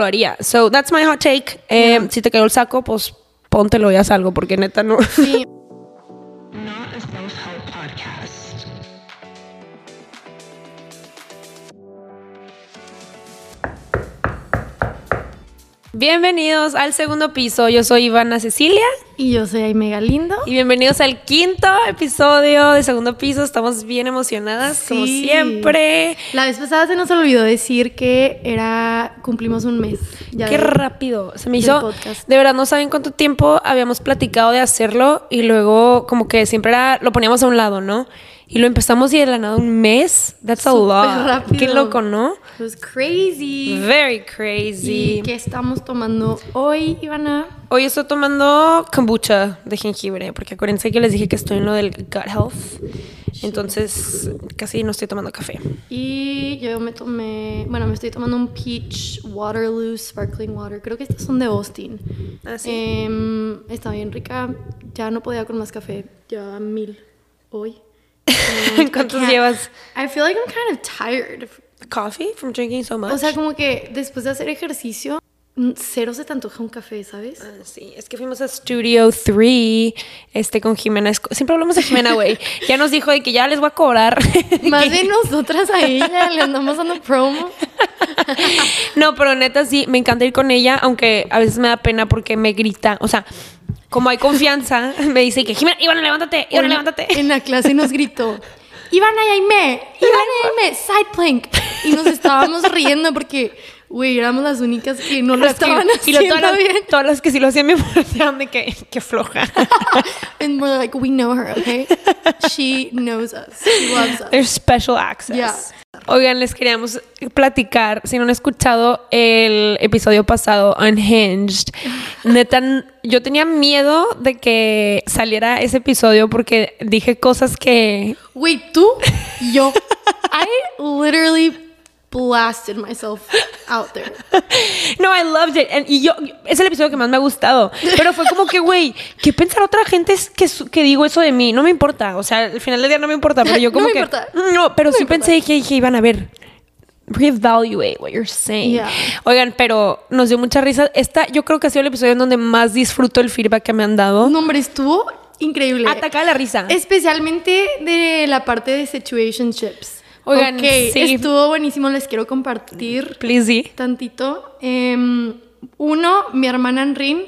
lo haría. So that's my hot take. Eh, Si te quedó el saco, pues póntelo y haz algo, porque neta no. Sí. Bienvenidos al segundo piso. Yo soy Ivana Cecilia Y yo soy Aime Galindo. y bienvenidos al quinto episodio de segundo piso. Estamos bien emocionadas, como siempre. La vez pasada se nos olvidó decir que era cumplimos un mes. Ya Qué de- rápido. Se me hizo. podcast. De verdad, no saben cuánto tiempo habíamos platicado de hacerlo y luego, como que siempre era, lo poníamos a un lado, ¿no? Y lo empezamos y de la nada un mes. That's a Súper lot. rápido. Qué loco, ¿no? It was crazy. Very crazy. ¿Y qué estamos tomando hoy, Ivana? Hoy estoy tomando kombucha de jengibre, porque acuérdense que les dije que estoy en lo del gut health. Entonces, casi no estoy tomando café. Y yo me tomé, bueno, me estoy tomando un peach Waterloo Sparkling Water. Creo que estas son de Austin. Ah, sí. Em, está bien rica. Ya no podía con más café. Ya mil hoy. I ¿Cuántos llevas? I feel like I'm kind of tired. Coffee from drinking so much. O sea, como que después de hacer ejercicio, mm, cero se te antoja un café, ¿sabes? Ah, Sí, es que fuimos a Studio 3 este, con Jimena. Siempre hablamos de Jimena, güey. Ya nos dijo de que ya les voy a cobrar. Más bien nosotras a ella le andamos dando promo. No, pero neta sí, me encanta ir con ella, aunque a veces me da pena porque me grita. O sea, como hay confianza, me dice que Jimena, Ivana, levántate, Ivana, levántate. En la clase nos gritó, Ivana y Aime, Ivana y Aime, side plank. Y nos estábamos riendo porque, güey, éramos las únicas que no lo Las que- estaban y lo- haciendo todas, las, bien. todas las que sí lo hacían me parecían de que, que floja. And we're like, we know her, okay? She knows us. She loves us. There's special access. Yeah. Oigan, les queríamos platicar, si no han escuchado el episodio pasado, Unhinged, neta, yo tenía miedo de que saliera ese episodio porque dije cosas que... Wait, tú, yo, I literally blasted myself out there. No, I loved it. And- y yo, es el episodio que más me ha gustado. Pero fue como que, güey, ¿qué pensar otra gente es que, que digo eso de mí? No me importa. O sea, al final del día no me importa. Pero yo No como me que... importa. No, pero No sí importa. pensé que dije, iban a ver. Reevaluate what you're saying. Yeah. Oigan, pero nos dio mucha risa. Esta, yo creo que ha sido el episodio en donde más disfruto el feedback que me han dado. No, hombre, estuvo increíble. Ataca la risa. Especialmente de la parte de situationships. Oigan, Ok, sí. estuvo buenísimo, les quiero compartir Please, sí. tantito. Em, uno, mi hermana Enrin,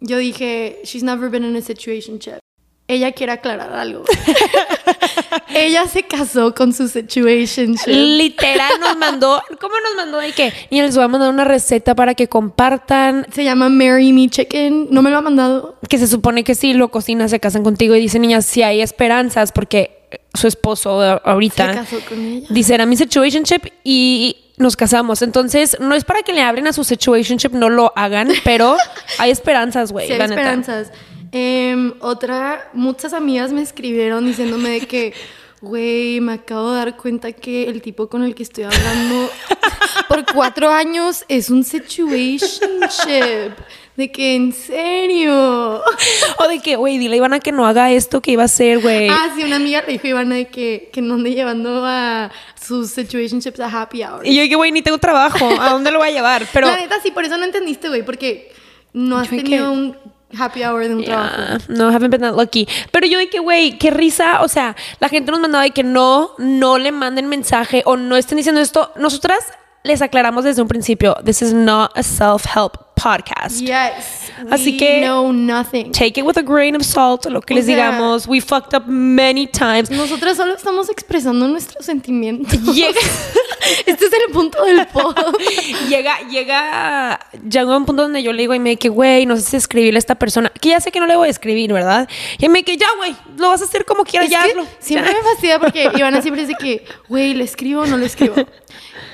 yo dije, she's never been in a situationship. Ella quiere aclarar algo. Ella se casó con su situationship. Literal nos mandó, ¿cómo nos mandó de qué? Y les voy a mandar una receta para que compartan, Se llama Marry Me Chicken. No me lo ha mandado. que se supone que si lo cocinas se casan contigo y dice niñas si hay esperanzas porque su esposo ahorita Se casó con ella. dice era mi situationship y nos casamos entonces no es para que le abren a su situationship no lo hagan pero hay esperanzas güey Sí, hay la neta. esperanzas. Em, otra, muchas amigas me escribieron diciéndome de que, güey, me acabo de dar cuenta que el tipo con el que estoy hablando por cuatro años es un situationship. De que, en serio. o de que güey dile a Ivana que no haga esto que iba a hacer güey Ah, sí, una amiga le dijo a Ivana de que, que no ande llevando a sus situationships a happy hour. y yo dije güey ni tengo trabajo a dónde lo voy a llevar pero La neta, sí, por eso no entendiste, güey, porque no has Yo tenido que- un happy hour de un trabajo. Yeah, no, haven't been that lucky. Pero yo de que, güey, qué risa. O sea, la gente nos mandaba de que no, no le manden mensaje o no estén diciendo esto. Nosotras les aclaramos desde un principio, this is not a self-help podcast. Yes. Así we que- know nothing. Take it with a grain of salt, lo que O les sea- digamos. We fucked up many times. Nosotras solo estamos expresando nuestros sentimientos. Llega, Este es el punto del pod. llega, llega, llega un punto donde yo le digo y me que, güey, no sé si escribirle a esta persona, que ya sé que no le voy a escribir, ¿verdad? Y me que, ya, güey, lo vas a hacer como quieras, ya hazlo. siempre Ya. me fastidia porque Ivana siempre dice que, güey, ¿le escribo o no le escribo?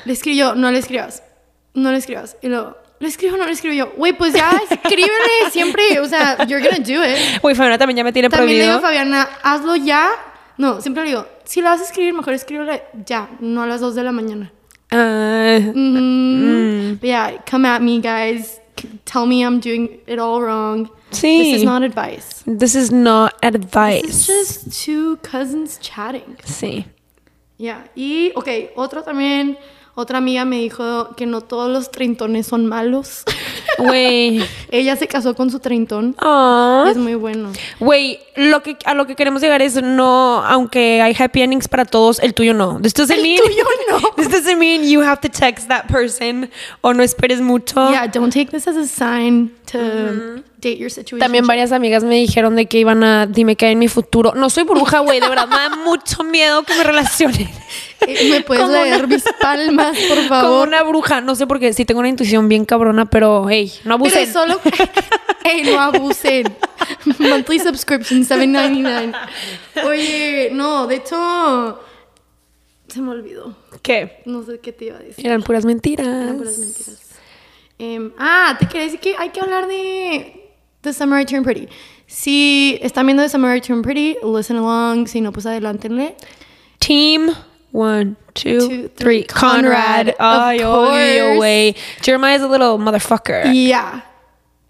Le escribo no le escribas. No le escribas. Y luego, ¿le escribo o no le escribo yo? Güey, pues ya, escríbele siempre. O sea, you're gonna do it. Güey, Fabiana también ya me tiene También le digo a prohibido. Fabiana, hazlo ya. No, siempre le digo, si lo vas a escribir, mejor escríbele ya, no a las 2 de la mañana. Mhm. But yeah, come at me, guys. Tell me I'm doing it all wrong. Sí. This is not advice. This is not advice. This is just two cousins chatting. Sí. Yeah. Y, ok, otro también, Otra amiga me dijo que no todos los treintones son malos. Güey. Ella se casó con su treintón. Aw. Es muy bueno. Güey, lo que, a lo que queremos llegar es no, aunque hay happy endings para todos, el tuyo no. This doesn't El mean, tuyo no. This doesn't mean you have to text that person o no esperes mucho. Yeah, don't take this as a sign to date your situation. También varias amigas me dijeron de que iban a dime qué hay en mi futuro. No soy bruja, güey, de verdad me da mucho miedo que me relacionen. ¿Me puedes Como leer una- mis palmas, por Como favor? una bruja, no sé por qué, sí tengo una intuición bien cabrona, pero hey, no Pero abusen. es solo... Ey, no abusen. Monthly subscription, $7.99. Oye, no, de hecho... Se me olvidó. ¿Qué? No sé qué te iba a decir. Eran puras mentiras. Eran puras mentiras. Em, ah, te quería decir que hay que hablar de The Summer I Turned Pretty. Si están viendo The Summer I Turned Pretty, listen along. Si no, pues adelántenle. Team one, two, Two, three. three. Conrad. Conrad, Ay, of obvio, course. güey. Jeremiah's a little motherfucker. Yeah.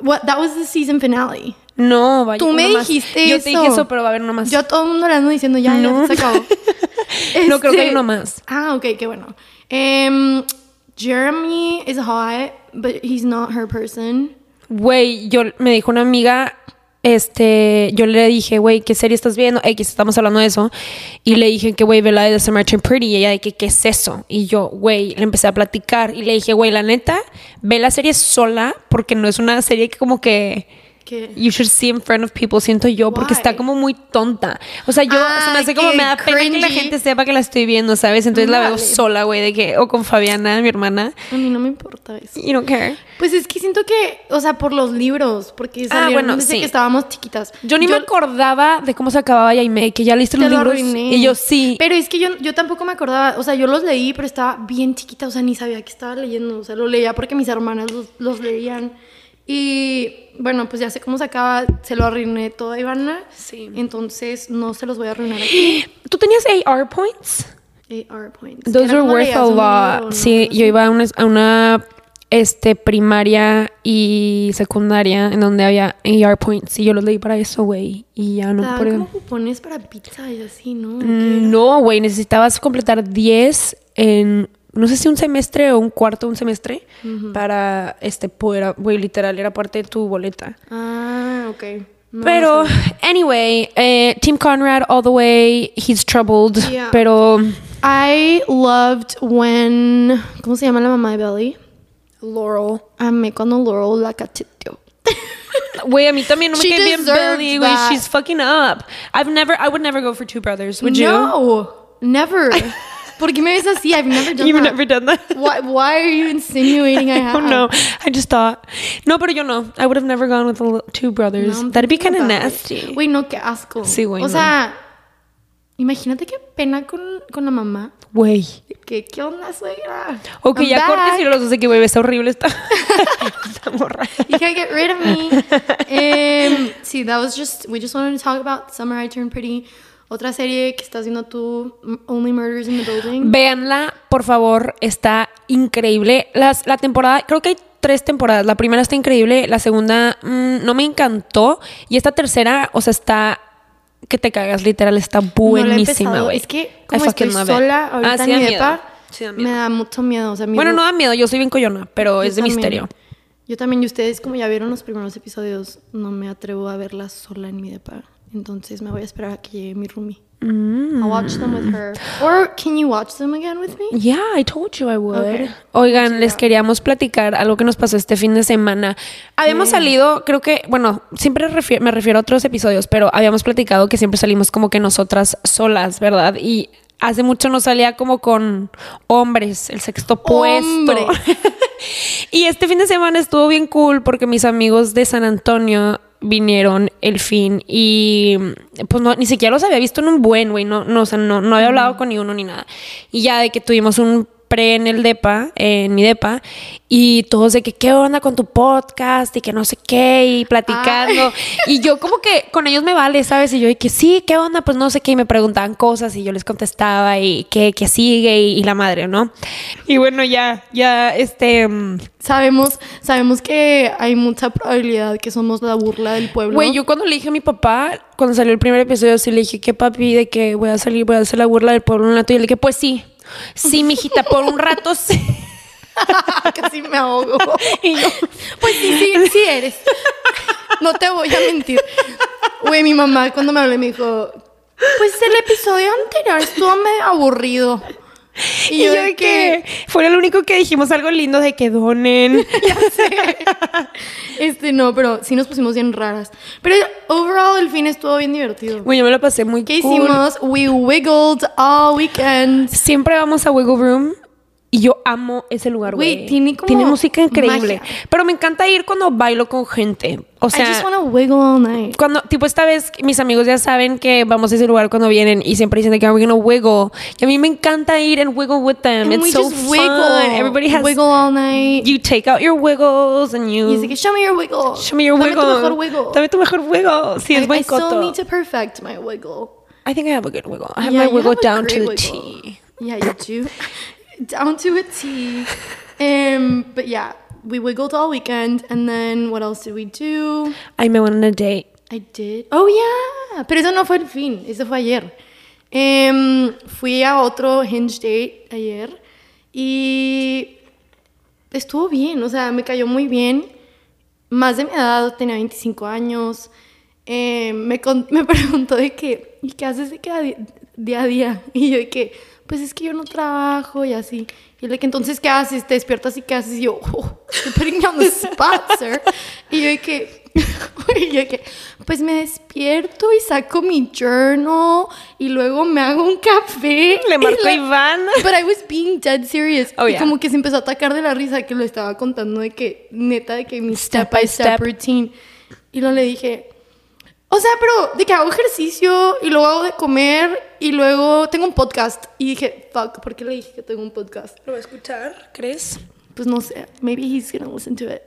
What, that was the season finale. No, vaya. Tú me más. dijiste Yo eso. te dije eso, pero va a haber uno más. Yo a todo el mundo le ando diciendo ya, No. ya se acabó. No, creo que hay uno más. Ah, ok, qué bueno. Em, Jeremy is hot, but he's not her person. Güey, yo me dijo una amiga, este, yo le dije, güey, ¿qué serie estás viendo? X, estamos hablando de eso. Y le dije que, güey, ve la de The Turned Pretty. Y ella de que, ¿qué es eso? Y yo, güey, le empecé a platicar. Y le dije, güey, la neta, ve la serie sola, porque no es una serie que como que... ¿Qué? You should see in front of people, siento yo, porque Why? está como muy tonta. O sea, yo Ah, se me hace como me da pena que la cringy. gente sepa que la estoy viendo, ¿sabes? Entonces la veo Vale. sola, güey, de que, o con Fabiana, mi hermana. A mí no me importa eso. You don't care. Pues es que siento que, o sea, por los libros, porque salieron Ah, bueno, desde sí. que estábamos chiquitas. Yo ni me acordaba de cómo se acababa Jaime, que ya leíste te los lo libros. arruiné. Y yo sí. Pero es que yo, yo tampoco me acordaba, o sea, yo los leí, pero estaba bien chiquita, o sea, ni sabía que estaba leyendo, o sea, lo leía porque mis hermanas los, los leían. Y bueno, pues ya sé cómo se acaba, se lo arruiné todo a Ivana. Sí. Entonces no se los voy a arruinar aquí. ¿Tú tenías AR points? AR points. Those were worth a lot. Sí, yo iba a una, a una este, primaria y secundaria en donde había AR points y yo los leí para eso, güey. Y ya no por como cupones para pizza y así, ¿no? Mm, No, güey, necesitabas completar 10 en, no sé si un semestre o un cuarto un semestre para, este, poder, güey, literal, era parte de tu boleta. Ah, ok. No, pero, no anyway, eh, Team Conrad all the way, he's troubled, Yeah. pero, I loved when. ¿Cómo se llama la mamá de Belly? Laurel. Amé cuando Laurel la cacheteó. Güey, a mí también no me cae bien Belly, güey, she's fucking up. I've never, I would never go for two brothers, would you? no, never. ¿Por qué me ves así? I've never done You've that. never done that. Why, why are you insinuating I have? Oh no, I just thought. No, pero yo no. I would have never gone with two brothers. No, That'd be kind of nasty. Güey, no, qué asco. Sí, güey, O no. sea, imagínate qué pena con, con la mamá. Güey. ¿Qué, qué onda, suegra? Ok, I'm ya cortes y los dos de que, güey, está horrible esta, esta morra. You can't get rid of me. Um, sí, that was just, we just wanted to talk about Summer I Turned Pretty. Otra serie que estás viendo tú, Only Murders in the Building. Véanla, por favor, está increíble. Las, la temporada, creo que hay tres temporadas. La primera está increíble, la segunda mm, no me encantó. Y esta tercera, o sea, está que te cagas, literal, está No buenísima, güey. Es que I como fucking estoy sola ahorita Ah, sí en mi depa, Sí da me da mucho miedo. O sea, mi Bueno, no da miedo, yo soy bien coyona, pero es de también. misterio. Yo también, y ustedes como ya vieron los primeros episodios, no me atrevo a verla sola en mi depa. Entonces me voy a esperar a que llegue mi roomie. Mm. I'll watch them with her. Or can you watch them again with me? Yeah, I told you I would. Okay. Oigan, les queríamos platicar algo que nos pasó este fin de semana. Habíamos salido, creo que, bueno, siempre refiero- me refiero a otros episodios, pero habíamos platicado que siempre salimos como que nosotras solas, ¿verdad? Y hace mucho no salía como con hombres, el sexto puesto. Y este fin de semana estuvo bien cool porque mis amigos de San Antonio vinieron el fin y pues no, ni siquiera los había visto en un buen, güey, no, no, o sea, no, no había hablado con ni uno ni nada. Y ya de que tuvimos un pre en el depa, en mi depa, y todos de que qué onda con tu podcast y que no sé qué, y platicando. Y yo como que con ellos me vale, ¿sabes? Y yo de que sí, qué onda, pues no sé qué, y me preguntaban cosas y yo les contestaba y qué, qué sigue y, y la madre, ¿no? Y bueno, ya, ya, este... mm, Sabemos, sabemos que hay mucha probabilidad que somos la burla del pueblo. Güey, yo cuando le dije a mi papá, cuando salió el primer episodio, sí le dije que papi, de que voy a salir, voy a hacer la burla del pueblo la tuya. Y le dije, pues sí. Sí, mijita, por un rato sí. Casi me ahogo. Y yo, Pues sí, sí, sí eres. No te voy a mentir. Güey, mi mamá cuando me habló me dijo, pues el episodio anterior estuvo medio aburrido. Y yo de que fue lo único que dijimos algo lindo de que donen. Ya sé. Este, no, pero sí nos pusimos bien raras. Pero overall el fin estuvo bien divertido. Güey, yo me lo pasé muy ¿Qué cool. hicimos? We wiggled all weekend. Siempre vamos a Wiggle Room y yo amo ese lugar, Güey, tiene como Tiene música increíble. magia. Pero me encanta ir cuando bailo con gente. O I just sea, wanna wiggle all night. cuando, tipo, esta vez mis amigos ya saben que vamos a ese lugar cuando vienen y siempre dicen que we're gonna wiggle. Y a mí me encanta ir and wiggle with them. And It's we so just fun. wiggle. Everybody has. wiggle all night. You take out your wiggles and you. Y dice que show me your wiggle. Show me your Dame wiggle. tu mejor wiggle. Dame tu mejor wiggle. Sí, es I, buen I still coto. need to perfect my wiggle. I think I have a good wiggle. I have Yeah, my wiggle have down to the. T. Yeah, you do. Down to a T. Um, but yeah, we wiggled all weekend, and then what else did we do? I me went on a date. I did. Oh yeah, pero eso no fue el fin, eso fue ayer. Em, fui a otro hinge date ayer y estuvo bien, o sea, me cayó muy bien. Más de mi edad, tenía 25 años. Em, me, con- me preguntó de que, ¿y qué haces de di- día a día? Y yo de que, pues es que yo no trabajo y así. Y él de que, entonces, ¿qué haces? ¿Te despiertas y qué haces? Y yo, oh, you're putting me on the spot, sir. Y yo de que, y yo que, pues me despierto y saco mi journal y luego me hago un café. Le Y marcó la- Iván. But I was being dead serious. Oh, y yeah. como que se empezó a atacar de la risa que lo estaba contando de que, neta, de que mi step, by step, step. routine. Y luego le dije, o sea, pero de que hago ejercicio y luego hago de comer y luego tengo un podcast. Y dije, fuck, ¿por qué le dije que tengo un podcast? ¿Lo va a escuchar? ¿Crees? Pues no sé, maybe he's gonna listen to it.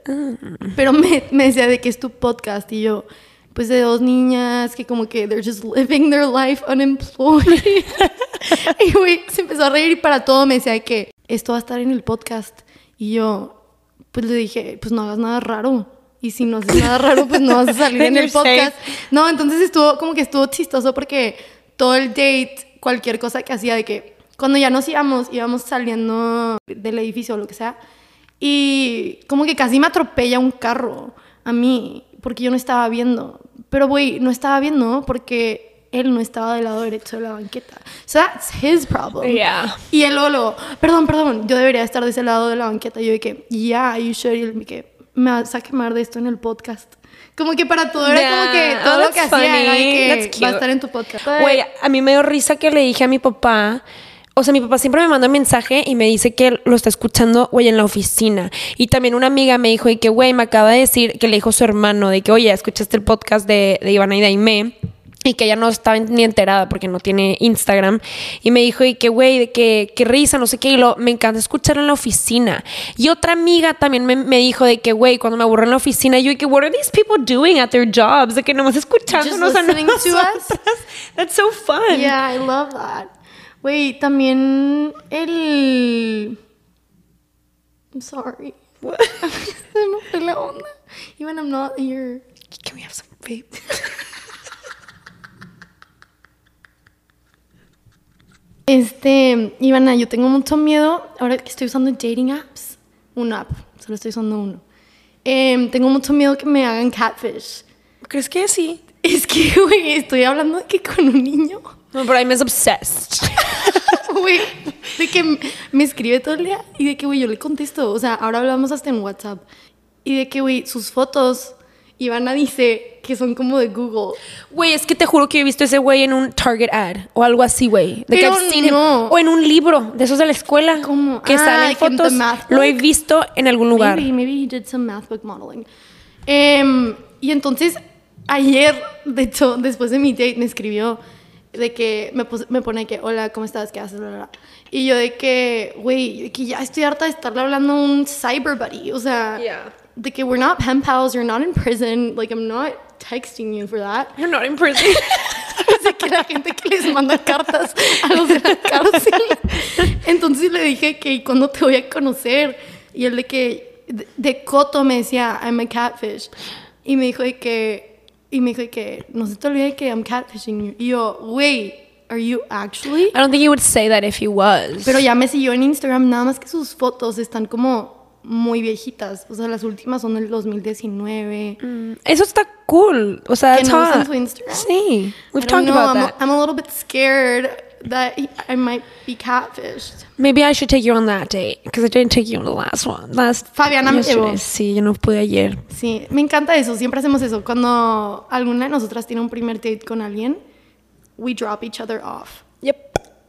Pero me, me decía de que es tu podcast y yo, pues de dos niñas que como que they're just living their life unemployed. y güey, se empezó a reír y para todo me decía de que esto va a estar en el podcast. Y yo, pues le dije, pues no hagas nada raro. Y si no haces nada raro, pues no vas a salir en el safe. podcast. No, entonces estuvo como que estuvo chistoso porque todo el date, cualquier cosa que hacía de que cuando ya nos íbamos, íbamos saliendo del edificio o lo que sea, y como que casi me atropella un carro a mí porque yo no estaba viendo. Pero güey, no estaba viendo porque él no estaba del lado derecho de la banqueta. So that's his problem. Yeah. Y él luego, luego, perdón, perdón, yo debería estar de ese lado de la banqueta. Y yo que, yeah, you should. Y él me que, me vas a quemar de esto en el podcast. Como que para todo era como que todo Oh, lo que hacía era que va a estar en tu podcast. Güey, a mí me dio risa que le dije a mi papá. O sea, mi papá siempre me manda un mensaje y me dice que lo está escuchando, güey, en la oficina. Y también una amiga me dijo de que, güey, me acaba de decir que le dijo su hermano de que, oye, escuchaste el podcast de, de Ivana y Daimé. Y que ella no estaba ni enterada porque no tiene Instagram. Y me dijo, y que, güey, de que, qué risa, no sé qué. Y lo, me encanta escucharlo en la oficina. Y otra amiga también me, me dijo de que, güey, cuando me aburro en la oficina, yo, y que, what are these people doing at their jobs? De que nomás escuchándonos a nosotras. That's so fun. Yeah, I love that. Güey, también el... I'm sorry. Se me fue la onda. Even I'm not here. Can we have some vape? Este, Ivana, yo tengo mucho miedo ahora que estoy usando dating apps. Una app, solo estoy usando uno. Em, tengo mucho miedo que me hagan catfish. ¿Crees que sí? Es que, güey, estoy hablando de que con un niño, No, but I'm as obsessed. güey, de que me escribe todo el día y de que, güey, yo le contesto. O sea, ahora hablamos hasta en WhatsApp. Y de que, güey, sus fotos, Ivana dice que son como de Google. Güey, es que te juro que he visto ese güey en un Target ad o algo así, güey. De que Pero him. no. O en un libro de esos de la escuela. ¿Cómo? Que Ah, salen fotos. Lo he visto en algún lugar. Maybe, maybe he did some math book modeling. Em, y entonces, ayer, de hecho, después de mi date, me escribió de que me, me pone que, hola, ¿cómo estás? ¿Qué haces? Bla, bla, bla. Y yo de que, güey, que ya estoy harta de estarle hablando a un cyber buddy. O sea, Yeah. Que we're not pen pals, you're not in prison. Like, I'm not texting you for that. You're not in prison. de que la gente que les manda cartas a los de la cárcel. Entonces le dije que, ¿y cuándo te voy a conocer? Y él de que, de, de Coto me decía, I'm a catfish. Y me dijo de que, y me dijo de que, no se te olvide que I'm catfishing you. Y yo, güey, ¿Are you actually? I don't think he would say that if he was. Pero ya me siguió en Instagram, nada más que sus fotos están como muy viejitas. O sea, las últimas son del 2019. Eso está cool. O sea, ¿Que no usan hot. su Instagram? Sí. We've talked know, about I'm, that. I'm a little bit scared that I might be catfished. Maybe I should take you on that date because I didn't take you on the last one. Last Fabiana me llevó. Sí, yo no pude ayer. Sí, me encanta eso. Siempre hacemos eso. Cuando alguna de nosotras tiene un primer date con alguien, we drop each other off.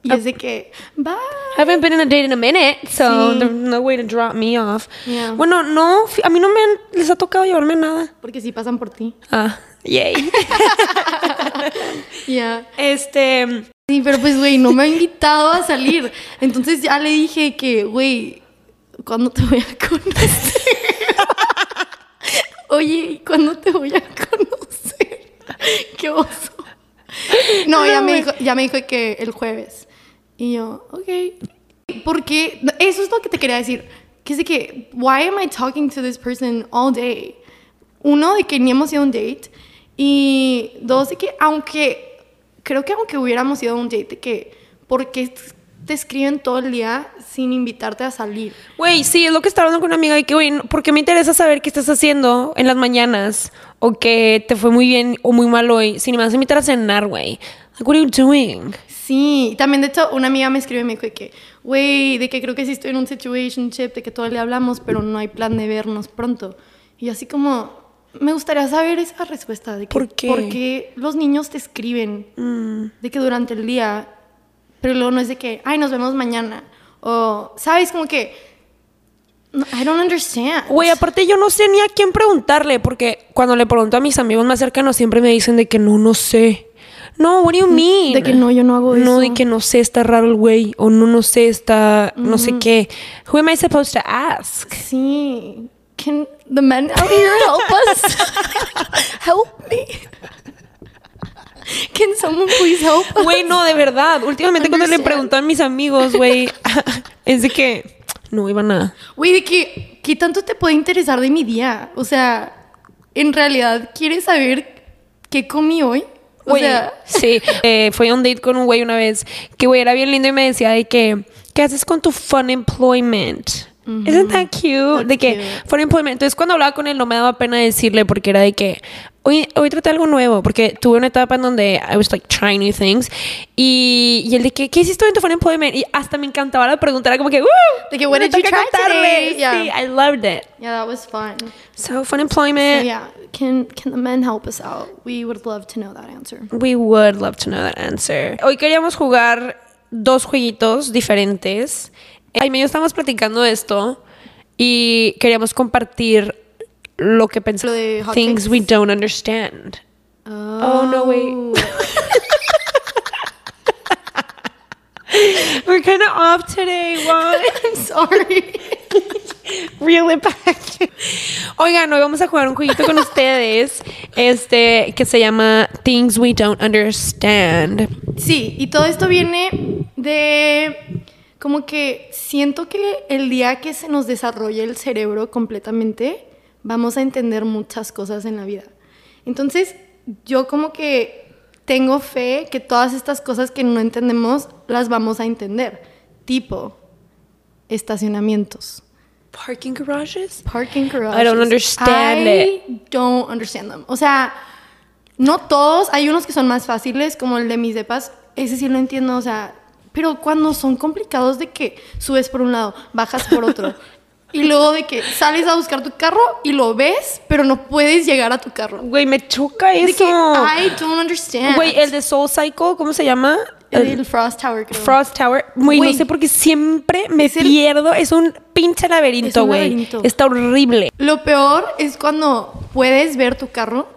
Y es de que, bye. Haven't been in a date in a minute, so Sí. there's no way to drop me off. Yeah. Bueno, no, a mí no me han- les ha tocado llevarme nada. Porque si pasan por ti. Ah, yay. Ya. este, Sí, pero pues, güey, no me ha invitado a salir. Entonces ya le dije que, güey, ¿cuándo te voy a conocer? Oye, ¿y cuándo te voy a conocer? Qué oso. No, ya me dijo, ya me dijo que el jueves. Y yo, ok. Porque eso es lo que te quería decir. Que es que, why am I talking to this person all day? Uno, de que ni hemos ido a un date. Y dos, de que aunque, creo que aunque hubiéramos ido a un date, de que, ¿por qué te escriben todo el día sin invitarte a salir? güey, sí, es lo que estaba hablando con una amiga de que, güey, ¿por qué me interesa saber qué estás haciendo en las mañanas? O que te fue muy bien o muy mal hoy. Si ni me vas a invitar a cenar, güey. Like, what are you doing? Sí, y también de hecho una amiga me escribe y me dijo que, güey, de que creo que sí estoy en un situationship, de que día hablamos, pero no hay plan de vernos pronto. Y así como, me gustaría saber esa respuesta de que, ¿Por qué? ¿por qué los niños te escriben de que durante el día, pero luego no es de que, ay, nos vemos mañana? O, ¿sabes? Como que, no, I don't understand. Güey, aparte yo no sé ni a quién preguntarle, porque cuando le pregunto a mis amigos más cercanos siempre me dicen de que no, no sé. No, what do you mean? De que no, yo no hago No, eso. de que no sé, está raro el güey, o no, no sé, está, no sé qué. Who am I supposed to ask? Sí. Can the men out here help us? help me. Can someone please help us? Güey, no, de verdad. Últimamente cuando le a mis amigos, güey, es de que no iban a... Güey, de que, ¿qué tanto te puede interesar de mi día? O sea, en realidad, ¿quieres saber qué comí hoy? O Güey, sea, sí, eh, fui a un date con un güey una vez que güey era bien lindo y me decía de que, ¿qué haces con tu fun employment? Isn't that cute? That's de que cute. fun employment. Entonces cuando hablaba con él no me daba pena decirle porque era de que hoy, hoy traté algo nuevo porque tuve una etapa en donde I was like trying new things y, y él de que, ¿qué hiciste en tu fun employment? Y hasta me encantaba la pregunta, era como que, ¡uh! De que, what did you try today? Yeah. Sí, I loved it. yeah, that was fun. So fun So, employment. yeah, can, can the men help us out? We would love to know that answer. We would love to know that answer. Hoy queríamos jugar dos jueguitos diferentes. Ay, medio estamos platicando de esto y queríamos compartir lo que Lo pensamos. de hot Things we don't understand. Oh, no, wait. We're kind of off today. Why? I'm sorry. Reel it back. Oigan, hoy vamos a jugar un jueguito con ustedes, este, que se llama Things We Don't Understand. Sí, y todo esto viene de como que siento que el día que se nos desarrolle el cerebro completamente, vamos a entender muchas cosas en la vida. Entonces, yo como que tengo fe que todas estas cosas que no entendemos las vamos a entender. Tipo, estacionamientos. Parking garages? Parking garages. I don't understand I don't understand them. O sea, no todos, hay unos que son más fáciles, como el de mis depas, ese sí lo entiendo, o sea, pero cuando son complicados de que subes por un lado, bajas por otro, y luego de que sales a buscar tu carro y lo ves, pero no puedes llegar a tu carro. Güey, me choca De eso. que I don't understand. Güey, el de Soul Cycle, ¿cómo se llama? El del Frost Tower, creo. Frost Tower. Güey, no sé por qué siempre me Es el- pierdo. Es un pinche Es laberinto, güey. laberinto. Está horrible. Lo peor es cuando puedes ver tu carro,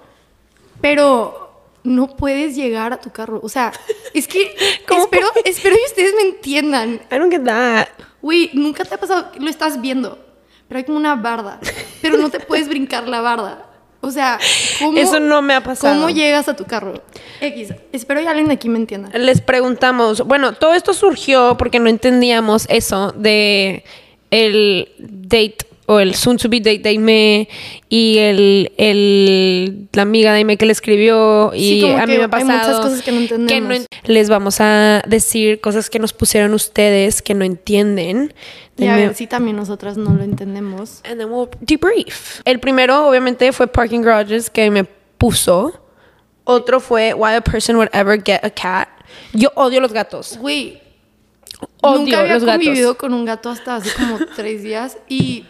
pero no puedes llegar a tu carro. O sea, es que ¿Cómo espero, espero que ustedes me entiendan. I don't get that. Güey, nunca te ha pasado, lo estás viendo, pero hay como una barda, pero no te puedes brincar la barda. O sea, ¿cómo, Eso no me ha pasado. ¿Cómo llegas a tu carro? X, espero que alguien de aquí me entienda. Les preguntamos, bueno, todo esto surgió porque no entendíamos eso de el date o el soon to be date de Aime y el, el la amiga de Aime que le escribió y Sí, como a mí me ha hay pasado muchas cosas que no entendemos. en- les vamos a decir cosas que nos pusieron ustedes que no entienden. Y a Denme- ver si también nosotras no lo entendemos. And then we'll debrief. El primero, obviamente, fue Parking Garages que me puso. Otro fue Why a person would ever get a cat. Yo odio los gatos. Güey, Odio nunca había los gatos. convivido con un gato hasta hace como tres días y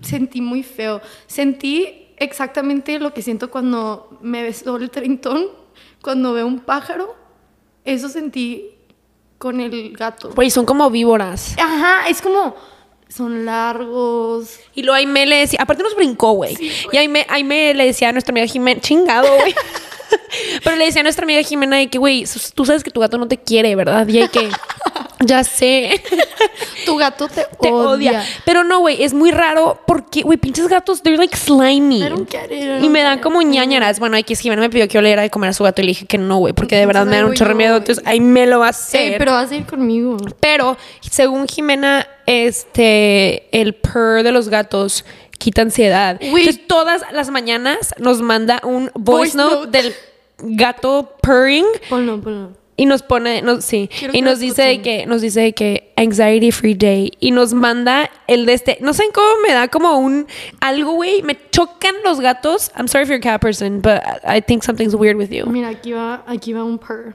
sentí muy feo. Sentí exactamente lo que siento cuando me besó el treintón, cuando veo un pájaro. Eso sentí con el gato. Güey, son como víboras. Ajá, es como son largos. Y luego Aime le decía, aparte nos brincó, güey. y Aime, Aime le decía a nuestra amiga Jimena, chingado, güey. Pero le decía a nuestra amiga Jimena de que, güey, tú sabes que tu gato no te quiere, ¿verdad? Y hay que, ya sé, Tu gato te, te odia. odia. Pero no, güey, es muy raro porque, güey, pinches gatos, they're like slimy. I don't get it, I Y me dan como ñañaras. Bueno, aquí Jimena me pidió que yo le diera de comer a su gato y le dije que no, güey, porque de verdad me dan mucho yo, güey. Entonces, ahí me lo va a hacer. Ey, pero vas a ir conmigo. Pero según Jimena, este, el purr de los gatos quita ansiedad. Güey. Entonces todas las mañanas nos manda un voice, Voice note, note. del gato purring Ponlo, ponlo. Y nos pone, nos, sí, Quiero y nos dice de que, nos dice de que anxiety free day y nos manda el de este, no sé cómo me da como un algo, güey, me chocan los gatos. I'm sorry if you're a cat person, but I think something's weird with you. Mira, aquí va, aquí va un purr.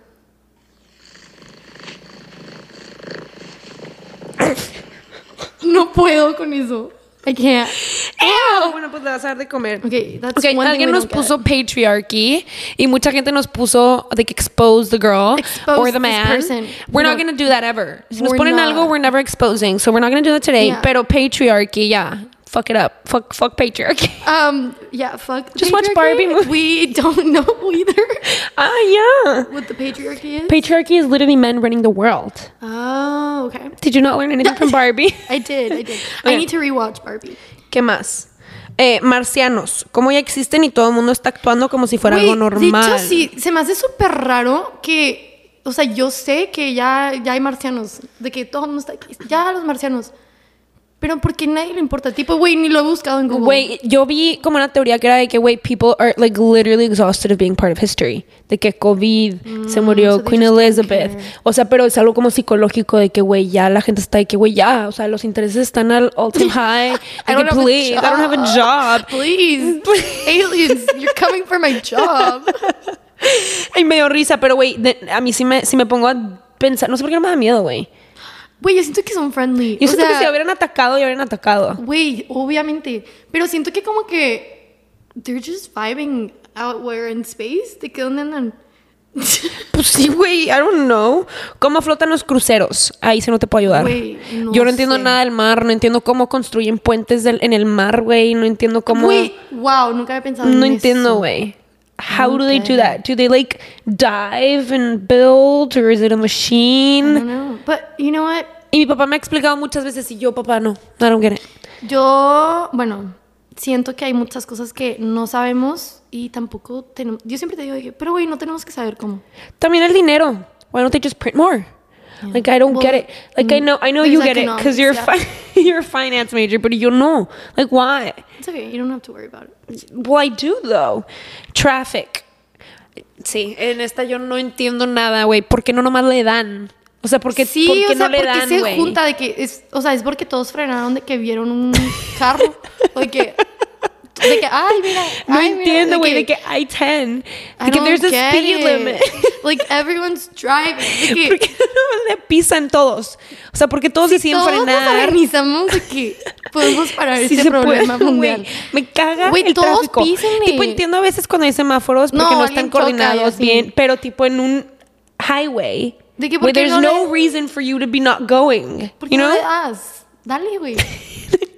No puedo con eso. I can't. Ew. Bueno, pues le vas a dar de comer. Okay, that's Ok, one thing alguien we nos don't get. puso patriarchy y mucha gente nos puso que expose the girl Expose or the this man. person. We're No. not going to do that ever. Si nos We're ponen not. algo, we're never exposing. So we're not going to do that today. Yeah. Pero patriarchy, yeah. Fuck it up. Fuck, fuck patriarchy. Um, yeah, fuck. Just watch. Barbie movie. We don't know either ah, yeah. what the patriarchy is. Patriarchy is literally men running the world. oh, okay. Did you not learn anything from Barbie? I did, I did. Okay. I need to rewatch Barbie. ¿Qué más? Eh, marcianos. Como ya existen y todo el mundo está actuando como si fuera Güey, algo normal. De hecho, sí, se me hace súper raro que, o sea, yo sé que ya, ya hay marcianos, de que todo el mundo está ya los marcianos. Pero porque nadie le importa. Tipo, güey, ni lo he buscado en Google. Güey, yo vi como una teoría que era de que, güey, people are like literally exhausted of being part of history. De que COVID, se murió Mm, so Queen Elizabeth. O sea, pero es algo como psicológico de que, güey, ya la gente está de que, güey, ya. O sea, los intereses están al all time high. I don't que, have a please, I don't have a job. Please. Aliens, you're coming for my job. Y me dio risa, pero, güey, a mí sí me, sí me pongo a pensar. No sé por qué no me da miedo, güey. Güey, yo siento que son friendly. Yo o siento que si hubieran atacado, ya hubieran atacado. Güey, obviamente. Pero siento que como que they're just vibing out where in space. ¿De qué dónde andan? Pues sí, güey, I don't know. ¿Cómo flotan los cruceros? Ahí sí no te puedo ayudar. Güey, no Yo no entiendo sé. nada del mar, no entiendo cómo construyen puentes del- en el mar, güey, no entiendo cómo... Güey, wow, nunca había pensado en no eso. entiendo, güey. How do they do that? Do they like dive and build or is it a I machine? don't know. But you know what? Y mi papá me ha explicado muchas veces y yo, papá, no. I don't get it. Yo, bueno, siento que hay muchas cosas que no sabemos y tampoco tenemos. Yo siempre te digo, pero güey, no tenemos que saber cómo. También el dinero. Why don't they just print more? Like I don't Well, get it. Like I know, I know you get it because you're a economics, fi- you're a finance major, but you know, like why? It's okay, you don't have to worry about it. Well, I do though. Traffic. Sí, en esta yo no entiendo nada, güey. ¿Por qué no nomás le dan? O sea, ¿por qué, Sí, por qué o sea, no le porque dan, se güey? junta de que es, o sea, es porque todos frenaron de que vieron un carro, o de que, de que, ay, mira, No ay, entiendo, güey, de que hay 10. I De que there's a speed it. limit. Like everyone's driving, de que ¿Por qué no le pisan todos? O sea, porque todos deciden todos nos frenar. organizamos de que podemos parar Sí este puede, problema güey. mundial. Me caga Güey, el todos tráfico. písenle. Tipo, entiendo a veces cuando hay semáforos porque No, no, están coordinados bien, pero tipo en un highway. De que, ¿por where there's no no le- reason for you to be not going. ¿Por You qué no know? le das? Dale, güey.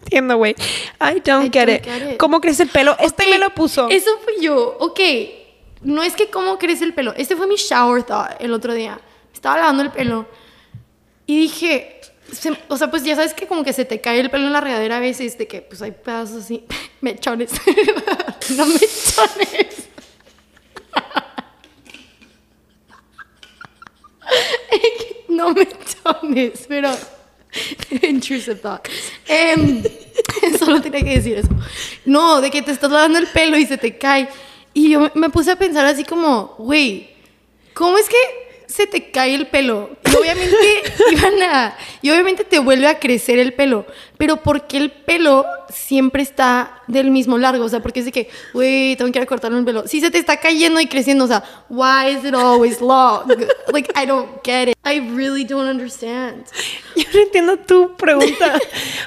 Entiendo, güey. I don't, I get, don't it. get it. ¿Cómo crece el pelo? Este me lo puso. Eso fui yo. Ok. No es que cómo crece el pelo. Este fue mi shower thought el otro día. Estaba lavando el pelo. Y dije. se- o sea, pues ya sabes que como que se te cae el pelo en la regadera a veces. De que pues hay pedazos así. Mechones. no mechones. no mechones, pero. Intrusive thought. Em, Solo tenía que decir eso. No, de que te estás lavando el pelo y se te cae. Y yo me- puse a pensar así como, güey, ¿cómo es que se te cae el pelo? Y obviamente iban a, y obviamente te vuelve a crecer el pelo. Pero ¿por qué el pelo siempre está del mismo largo? O sea, porque es de que, güey, tengo que ir a cortarme el pelo. Si se te está cayendo y creciendo, o sea, why is it always long? Like, I don't get it. I really don't understand. Yo no entiendo tu pregunta.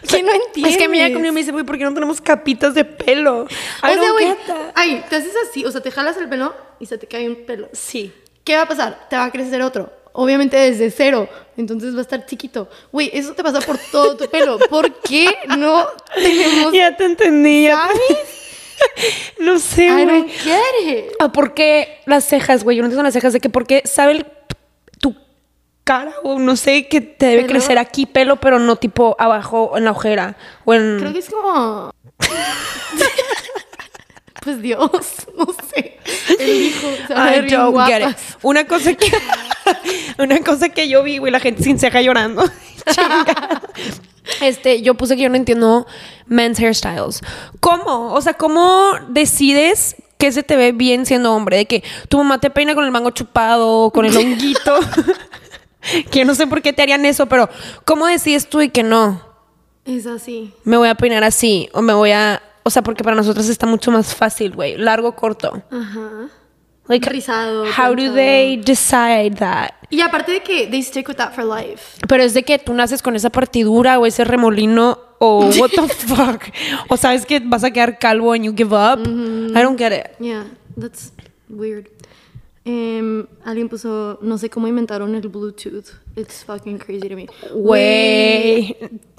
O sea, ¿Qué no Es que a mí ya entiendes? conmigo me dice, güey, ¿por qué no tenemos capitas de pelo? I o sea, güey, ay, te haces así, o sea, te jalas el pelo y se te cae un pelo. Sí. ¿Qué va a pasar? Te va a crecer otro. Obviamente desde cero. Entonces va a estar chiquito. Güey, eso te pasa por todo tu pelo. ¿Por qué no tenemos... Ya te entendí. ¿Sabes? No sé, güey. it. Ah, ¿Por qué las cejas, güey? Yo no entiendo las cejas. De que por qué sabe el- tu cara o no sé que te debe ¿Pelo? crecer aquí pelo, pero no tipo abajo en la ojera o en... Creo que es como... pues Dios, no sé. El hijo. se van a ver I bien don't get it. Una cosa que una cosa que yo vi, güey, la gente sin ceja llorando. Chinga. este, yo puse que yo no entiendo men's hairstyles. ¿Cómo? O sea, ¿cómo decides que se te ve bien siendo hombre? De que tu mamá te peina con el mango chupado, con el honguito. que yo no sé por qué te harían eso, pero ¿cómo decides tú y que no? Es así. Me voy a peinar así o me voy a, o sea, porque para nosotros está mucho más fácil, güey, largo corto. Ajá. Like, Rizado, How do they decide that? Y aparte de que they stick with that for life. Pero es de que tú naces con esa partidura o ese remolino o what the fuck. O sabes que vas a quedar calvo and you give up. I don't get it. Yeah, that's weird. Em, alguien puso, no sé cómo inventaron el Bluetooth. It's fucking crazy to me.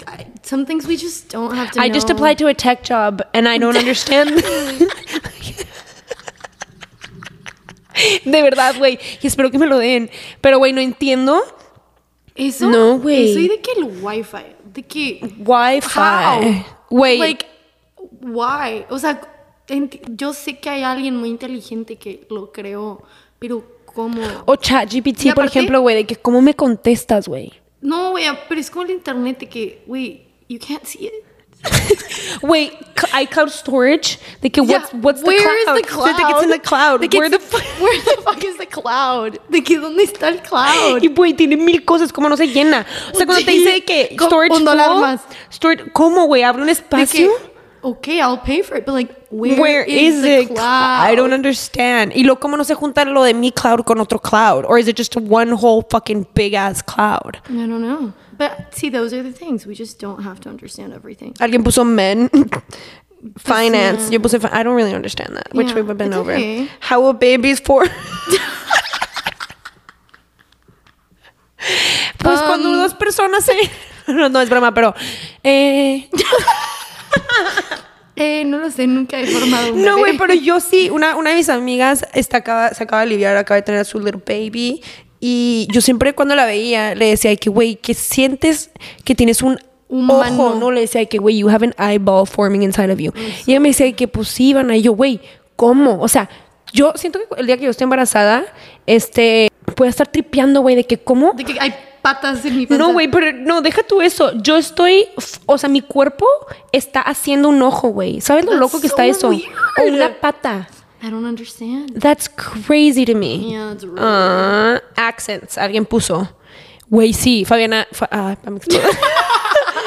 I- Some things we just don't have to I just know. applied to a tech job and I don't understand. De verdad, güey. Y espero que me lo den. Pero, güey, no entiendo. Eso, No, güey. Eso y de que el Wi-Fi. De que. Wi-Fi. Güey. Like, why? O sea, yo sé que hay alguien muy inteligente que lo creó, pero ¿cómo? O ChatGPT, por ejemplo, güey, de que cómo me contestas, güey. No, güey, pero es como el internet de que, güey, you can't see it. Wait, iCloud storage? De que Yeah, what's, what's the where cloud? is the cloud? De que it's in the cloud. De que Where the where the fuck is the cloud? De que dónde está el cloud? Y güey, tiene mil cosas, ¿cómo no se llena? O sea, cuando te dice que storage full, storage- ¿cómo, güey? ¿Abre un De espacio? Okay, I'll pay for it, but like, where, Where is, the it? cloud? I don't understand. Y luego, ¿cómo no se junta lo de mi cloud con otro cloud? Or is it just one whole fucking big ass cloud? I don't know. But see, those are the things. We just don't have to understand everything. Alguien puso men. Finance. yeah. Yo puse, I don't really understand that, which Yeah, we've been over. okay. How a baby's for. pues cuando Um, dos personas se... no, no es broma, pero... Eh, Eh, no lo sé, nunca he formado un no, güey, pero yo sí. Una, una de mis amigas está, acaba, se acaba de aliviar, acaba de tener a su little baby. Y yo siempre cuando la veía le decía que, güey, que sientes que tienes un Humano. ojo, ¿no? Le decía que, güey, you have an eyeball forming inside of you. Y ella me decía que, pues sí, Ivana. Y yo, güey, ¿cómo? O sea, yo siento que el día que yo esté embarazada, este, voy a estar tripeando, güey, de que, ¿cómo? De que hay patas en mi panza. No, güey, pero no, deja tú eso. Yo estoy, o sea, mi cuerpo está haciendo un ojo, güey. ¿Sabes lo That's loco que está so eso? weird. O una pata. I don't understand. That's crazy to me. Yeah, that's really Ah, accents, alguien puso. Güey, sí, Fabiana. fa- ah, I'm exposed.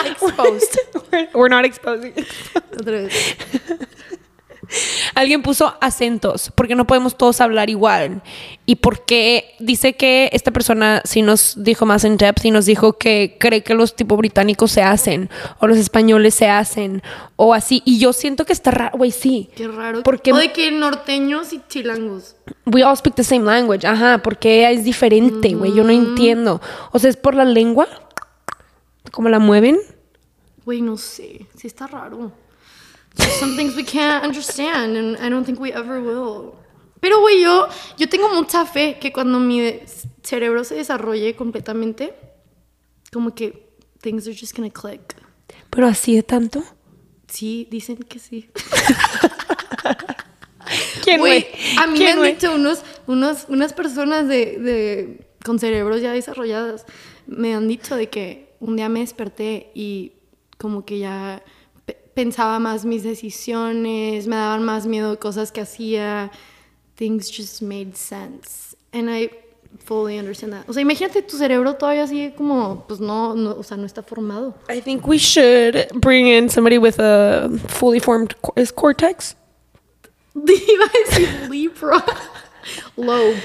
Exposed. we're, we're not exposing. Otra vez. Alguien puso acentos, porque no podemos todos hablar igual. Y porque dice que esta persona sí nos dijo más en depth y nos dijo que cree que los tipo británicos se hacen, o los españoles se hacen, o así. Y yo siento que está raro, güey, sí. Qué raro. Porque o de que norteños y chilangos. we all speak the same language, ajá, porque es diferente, güey, yo no entiendo. O sea, es por la lengua, cómo la mueven. Güey, no sé. Sí está raro. There's some things we can't understand and I don't think we ever will. Pero, güey, yo, yo tengo mucha fe que cuando mi cerebro se desarrolle completamente, como que things are just gonna click. Pero así de tanto. Sí, dicen que sí. ¿Quién, Güey, a mí me ¿Quién, han dicho unos, unos, unas personas de, de- con cerebros ya desarrolladas, me han dicho de que un día me desperté y como que ya pensaba más mis decisiones, me daban más miedo cosas que hacía. Things just made sense. And I fully understand that. O sea, imagínate tu cerebro todavía así como, pues no, no o sea, no está formado. I think we should bring in somebody with a fully formed cor- is cortex. Iba a decir Libra. Lobe.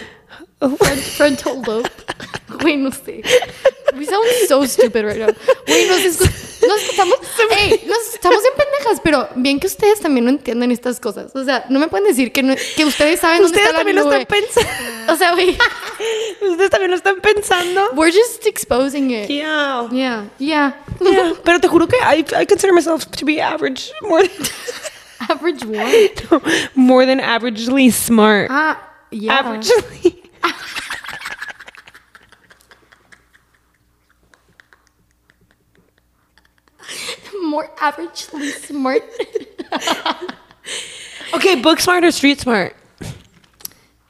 Front- frontal lobe. Güey, no sé. We sound so stupid right now. Güey, nos, escu- nos escuchamos. Ey, nos estamos en pendejas, pero bien que ustedes también no entienden estas cosas. O sea, no me pueden decir que, no- que ustedes saben dónde Ustedes está la también lo nube. están pensando. O sea, güey, Ustedes también lo están pensando. we're just exposing it. Yeah. Yeah, yeah. Yeah, pero te juro que I, I consider myself to be average, more than, Average what? more than averagely smart. Ah, yeah. Averagely. More averagely smart. Okay, book smart or street smart?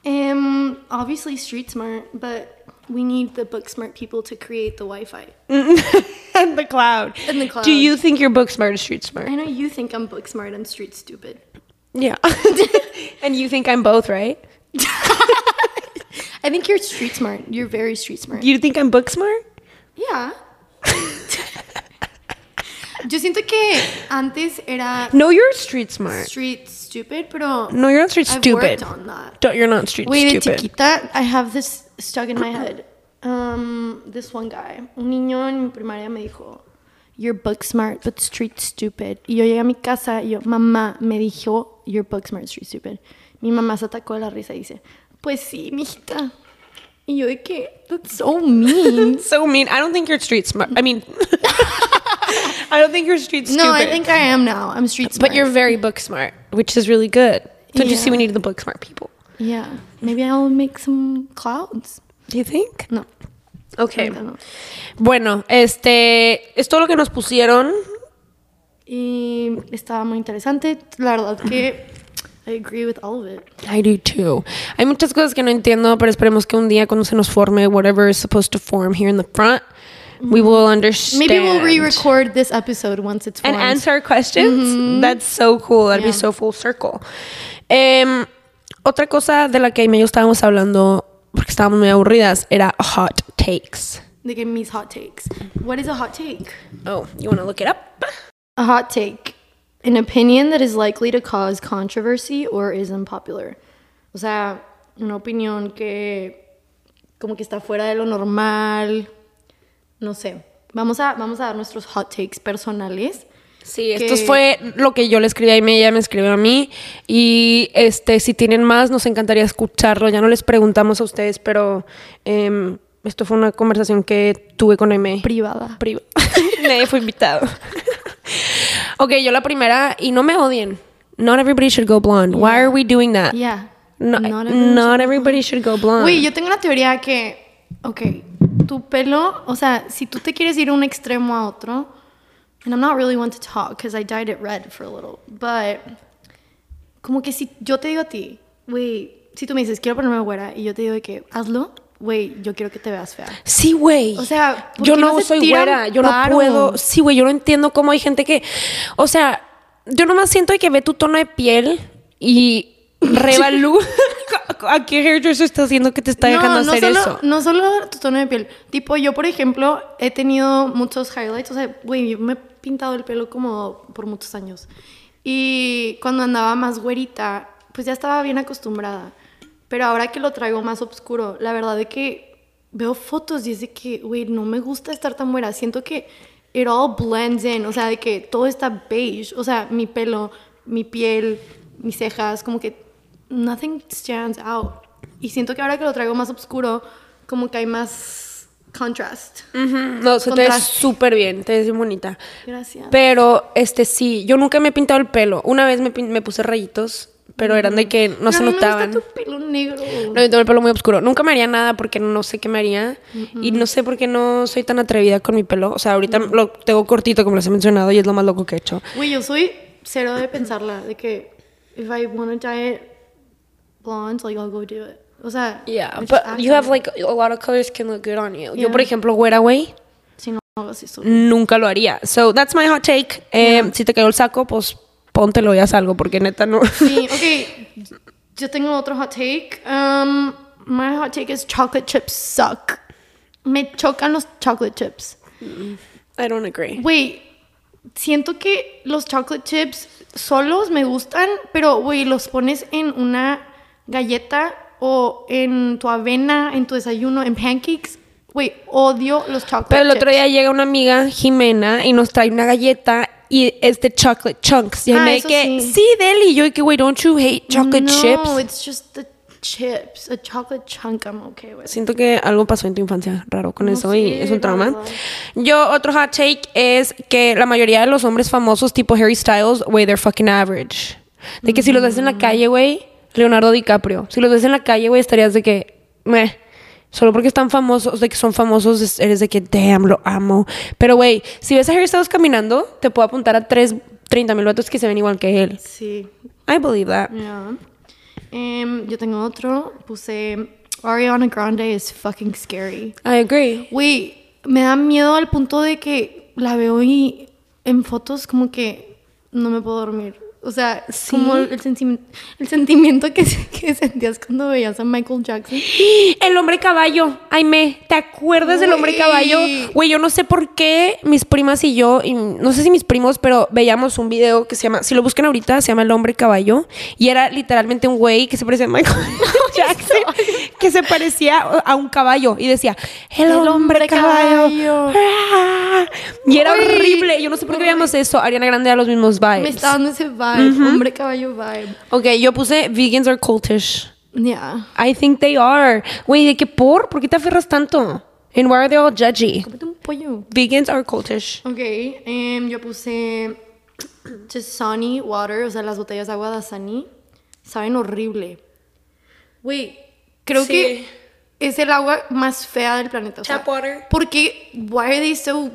Um, obviously street smart, but we need the book smart people to create the Wi-Fi. and the cloud. And the cloud. Do you think you're book smart or street smart? I know you think I'm book smart and street stupid. Yeah. and you think I'm both, right? I think you're street smart. You're very street smart. You think I'm book smart? yeah. Yo siento que antes era No, you're street smart. street stupid, pero No, you're not street I've stupid. worked on that. Don't, you're not street Wait, stupid. chiquita, I have this stuck in my head. Um, this one guy, un niño en mi primaria me dijo, "You're book smart but street stupid." Y yo llegué a mi casa y yo, "Mamá, me dijo, you're book smart, street stupid." Mi mamá se atacó de la risa y dice, "Pues sí, mijita." Y yo de que, "That's so mean." So mean. I don't think you're street smart. I mean, I don't think you're street stupid. no, I think I am now. I'm street smart. But you're very book smart, which is really good. Don't you see we need the book smart people? Yeah, maybe I'll make some clouds. Do you think? No. Okay. I don't. Bueno, este es todo lo que nos pusieron. Y estaba muy interesante. La verdad que I agree with all of it. I do too. Hay muchas cosas que no entiendo, pero esperemos que un día cuando se nos forme whatever is supposed to form here in the front, we mm-hmm. will understand. Maybe we'll re-record this episode once it's and formed. answer our questions. Mm-hmm. That's so cool. That'd be so full circle. Em, otra cosa de la que y yo estábamos hablando porque estábamos muy aburridas era hot takes. They give me hot takes. What is a hot take? Oh, you want to look it up? A hot take, an opinion that is likely to cause controversy or is unpopular. O sea, una opinión que como que está fuera de lo normal. No sé. Vamos a, vamos a dar nuestros hot takes personales. Sí, que- esto fue lo que yo le escribí a Amy, ella me escribió a mí. Y este, si tienen más, nos encantaría escucharlo. Ya no les preguntamos a ustedes, pero em, esto fue una conversación que tuve con Amy. Privada. Priva. Nadie fue invitado. ok, yo la primera, y no me odien. Not everybody should go blonde. Why are we doing that? Yeah. No- Not not, everyone should- everybody should go blonde. Güey, yo tengo una teoría que, ok, tu pelo, o sea, si tú te quieres ir un extremo a otro, and I'm not really one to talk because I dyed it red for a little, but como que si yo te digo a ti, güey, si tú me dices, quiero ponerme güera, y yo te digo que hazlo, güey, yo quiero que te veas fea. Sí, güey. O sea, ¿por yo no no se soy güera, yo no puedo. Sí, güey, yo no entiendo cómo hay gente que, o sea, yo nomás siento que ve tu tono de piel y revalú a qué hairdresser está haciendo que te está dejando no, hacer solo, eso. No solo tu tono de piel. Tipo, yo, por ejemplo, he tenido muchos highlights. O sea, güey, yo me he pintado el pelo como por muchos años. Y cuando andaba más güerita, pues ya estaba bien acostumbrada. Pero ahora que lo traigo más oscuro, la verdad es que veo fotos y es de que, güey, no me gusta estar tan güera. Siento que it all blends in. O sea, de que todo está beige. O sea, mi pelo, mi piel, mis cejas, como que nothing stands out. Y siento que ahora que lo traigo más oscuro, como que hay más contrast. Ujú, No, se te ve Contraste. súper bien, te ves bien bonita. Gracias. Pero, este sí, yo nunca me he pintado el pelo. Una vez me, me puse rayitos, pero eran de que no Pero se notaban. Me gusta tu pelo negro. No, yo tengo el pelo muy oscuro. Nunca me haría nada porque no sé qué me haría. Y no sé por qué no soy tan atrevida con mi pelo. O sea, ahorita lo tengo cortito, como les he mencionado, y es lo más loco que he hecho. Güey, yo soy cero de pensarla, de que if I want to dye it blonde, like I'll go do it. O sea, Yeah, but you have like a lot of colors can look good on you. Yo, Yeah. por ejemplo, güera, güey. No, así soy. nunca lo haría. So, that's my hot take. Eh, Si te quedó el saco, pues póntelo y haz algo, porque neta no. Sí, ok. Yo tengo otro hot take. Um, my hot take is chocolate chips suck. Me chocan los chocolate chips. I don't agree. Güey, siento que los chocolate chips solos me gustan, pero, güey, los pones en una galleta o en tu avena, en tu desayuno, en pancakes. Güey, odio los chocolate Pero el otro chips. día llega una amiga, Jimena, y nos trae una galleta y es de chocolate chunks. Y Ah, me que, sí. sí, Deli. Y yo, que, güey, don't you hate chocolate no, chips? it's just the chips. A chocolate chunk I'm okay with. Siento que algo pasó en tu infancia raro con No eso y es un trauma. Yo, otro hot take es que la mayoría de los hombres famosos tipo Harry Styles, güey, they're fucking average. De que si los ves en la calle, güey, Leonardo DiCaprio, si los ves en la calle, güey, estarías de que, meh. Solo porque están famosos, de que son famosos, es- eres de que, damn, lo amo. Pero, güey, si ves a Harry Styles caminando, te puedo apuntar a tres, 30 mil vatos que se ven igual que él. Sí. I believe that. Yeah. Em, yo tengo otro. Puse Ariana Grande is fucking scary. I agree. Güey, me da miedo al punto de que la veo y en fotos como que no me puedo dormir. O sea, como el, sentimi- el sentimiento que, que sentías cuando veías a Michael Jackson. El hombre caballo, Aime, ¿te acuerdas del hombre caballo? Güey, yo no sé por qué mis primas y yo, y no sé si mis primos, pero veíamos un video que se llama, si lo buscan ahorita, se llama El hombre caballo, y era literalmente un güey que se parecía a Michael Jackson, que se parecía a un caballo, y decía, El, El hombre, caballo. caballo. Ah. Y era horrible, yo no sé por qué veíamos eso, Ariana Grande da los mismos Me vibes. está dando ese vibe, hombre caballo vibe. Ok, yo puse Vegans are cultish. Yeah. I think they are. Güey, ¿de qué por? ¿Por qué te aferras tanto? And why are they all judgy? Cómete un pollo. Vegans are cultish. Ok, em, yo puse Dasani water, o sea, las botellas de agua de Dasani. Saben horrible. Güey, creo Sí. que es el agua más fea del planeta. o sea, Tap water. Porque, why are they so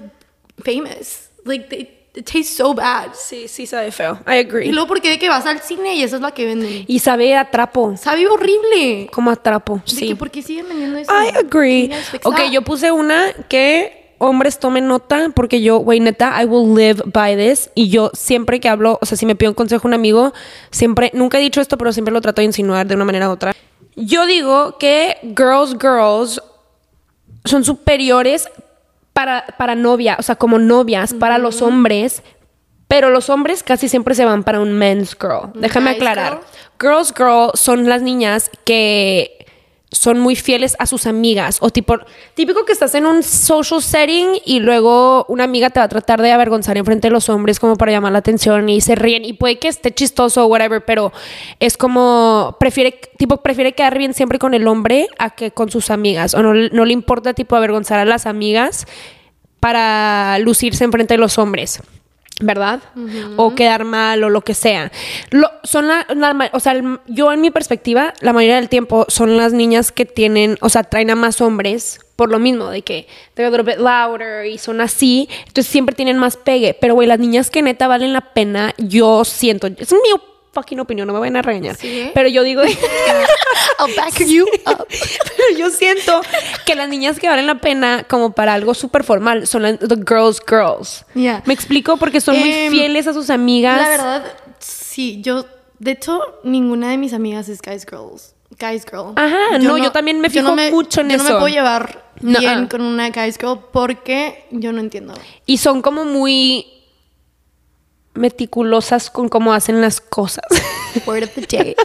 famous? Like, they, it tastes so bad. Sí, sí sabe feo. I Y agree. luego, porque de que vas al cine y esa es la que venden? Y sabe a trapo. Sabe horrible. Como a trapo. De Sí. que, ¿por qué siguen vendiendo eso? I agree. Ok, yo puse una que hombres tomen nota porque yo, güey, neta, I will live by this. Y yo siempre que hablo, o sea, si me pido un consejo a un amigo, siempre, nunca he dicho esto, pero siempre lo trato de insinuar de una manera u otra. Yo digo que girls, girls son superiores para, para novia, o sea, como novias, para los hombres. Pero los hombres casi siempre se van para un men's girl. Déjame aclarar. Girls girl son las niñas que son muy fieles a sus amigas o tipo típico que estás en un social setting y luego una amiga te va a tratar de avergonzar en frente de los hombres como para llamar la atención y se ríen y puede que esté chistoso o whatever, pero es como prefiere tipo prefiere quedar bien siempre con el hombre a que con sus amigas o no, no le importa tipo avergonzar a las amigas para lucirse en frente de los hombres. ¿Verdad? O quedar mal o lo que sea. Lo, son la, la o sea, el- yo en mi perspectiva, la mayoría del tiempo son las niñas que tienen, o sea, traen a más hombres por lo mismo, de que they're a little bit louder y son así, entonces siempre tienen más pegue. Pero, güey, las niñas que neta valen la pena, yo siento, es mi fucking opinión, no me vayan a regañar. Sí. Pero yo digo, I'll back you up. pero yo siento que las niñas que valen la pena como para algo súper formal son las the girls girls. Yeah. Me explico porque son muy Em, fieles a sus amigas. La verdad, sí, yo, de hecho, ninguna de mis amigas es guys girls. Guys girl. Ajá, no, yo también me no fijo mucho en yo no me eso. puedo llevar No, bien con una guys girl porque yo no entiendo. Y son como muy meticulosas con cómo hacen las cosas. Word of the day.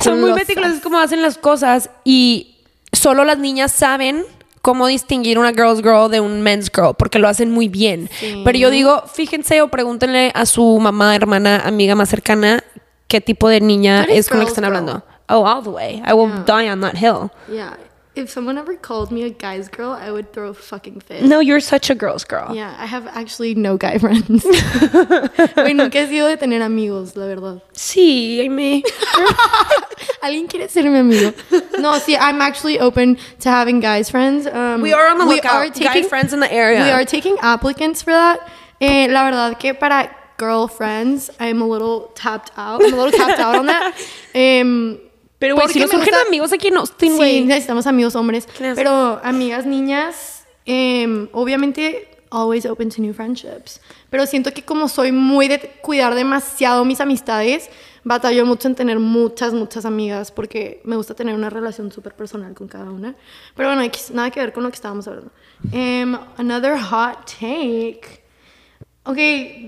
son muy Meticulosas. cómo hacen las cosas y solo las niñas saben cómo distinguir una girl's girl de un men's girl porque lo hacen muy bien. Sí. Pero yo digo, fíjense o pregúntenle a su mamá, hermana, amiga más cercana qué tipo de niña es con la que están girl. hablando. Oh, all the way. I will die on that hill. Yeah. If someone ever called me a guy's girl, I would throw a fucking fit. No, you're such a girl's girl. Yeah, I have actually no guy friends. Güey, nunca he sido de tener amigos, la verdad. Sí, me. ¿Alguien quiere ser mi amigo? No, sí, I'm actually open to having guys friends. Um, We are on the we lookout. are Guy friends in the area. We are taking applicants for that. Eh, la verdad que para girlfriends, I'm a little tapped out. I'm a little tapped out on that. Em, Pero, güey, si nos surgen gusta- amigos aquí en Austin, Sí, güey. necesitamos amigos hombres. Pero amigas niñas, Em, obviamente, always open to new friendships. Pero siento que como soy muy de cuidar demasiado mis amistades, batallo mucho en tener muchas, muchas amigas porque me gusta tener una relación súper personal con cada una. Pero bueno, nada que ver con lo que estábamos hablando. Em, another hot take. Ok,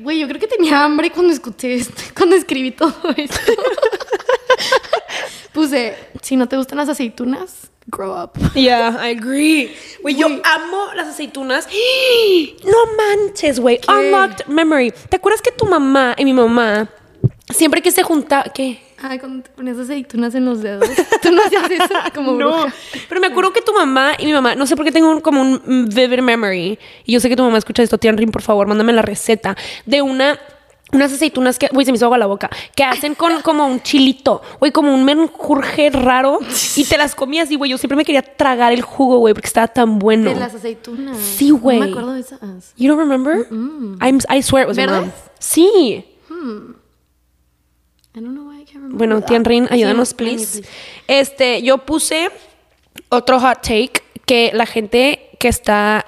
güey, yo creo que tenía hambre cuando escuché esto, cuando escribí todo esto. Puse, si no te gustan las aceitunas, grow up. Yeah, I agree. Güey, yo amo las aceitunas. No manches, güey. Unlocked memory. ¿Te acuerdas que tu mamá y mi mamá siempre que se junta, qué? Ay, cuando te pones aceitunas en los dedos. Tú no hacías eso como No, bruja. pero me acuerdo que tu mamá y mi mamá, no sé por qué tengo un- como un vivid memory. Y yo sé que tu mamá escucha esto, Tianrin, por favor, mándame la receta de una unas aceitunas que, güey, se me hizo agua la boca, que hacen con como un chilito, güey, como un menjurje raro y te las comías y, güey, yo siempre me quería tragar el jugo, güey, porque estaba tan bueno. De las aceitunas. Sí, güey. No me acuerdo de esas. You don't remember? I'm, I swear it was. Sí. I don't know why I can't remember Bueno. Tianrin, Sí, ayúdanos, maybe, please. Este, yo puse otro hot take que la gente que está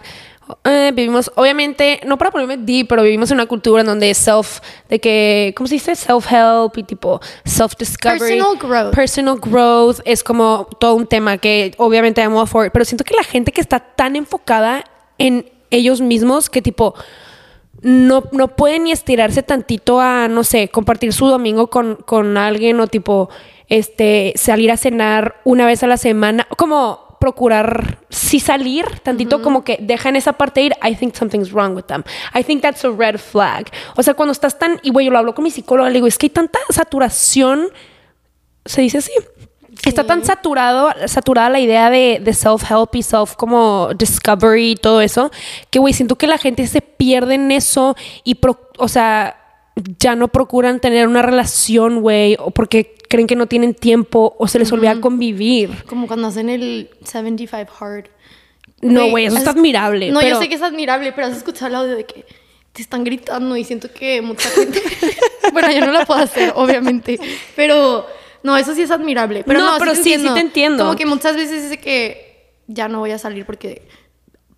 eh, vivimos, obviamente, no para ponerme deep, pero vivimos en una cultura en donde self, de que, ¿cómo se dice? Self-help y tipo self-discovery. Personal growth. Personal growth es como todo un tema que obviamente I'm all for pero siento que la gente que está tan enfocada en ellos mismos que tipo no, no pueden ni estirarse tantito a, no sé, compartir su domingo con, con alguien o tipo, este, salir a cenar una vez a la semana, como procurar sí salir tantito como que dejan esa parte ir I think something's wrong with them. I think that's a red flag. O sea cuando estás tan y güey yo lo hablo con mi psicóloga le digo es que hay tanta saturación se dice así. Está tan saturado, saturada la idea de, de self-help y self como discovery y todo eso, que güey, siento que la gente se pierde en eso y, pro- o sea, ya no procuran tener una relación, güey, o porque creen que no tienen tiempo o se les olvida convivir. Como cuando hacen el 75 hard. No, güey, eso has- está admirable. No, pero- yo sé que es admirable, pero has escuchado el audio de que te están gritando y siento que mucha gente. bueno, yo no lo puedo hacer, obviamente. Pero no, eso sí es admirable. Pero No, no, pero sí, sí te entiendo. Como que muchas veces es de que ya no voy a salir porque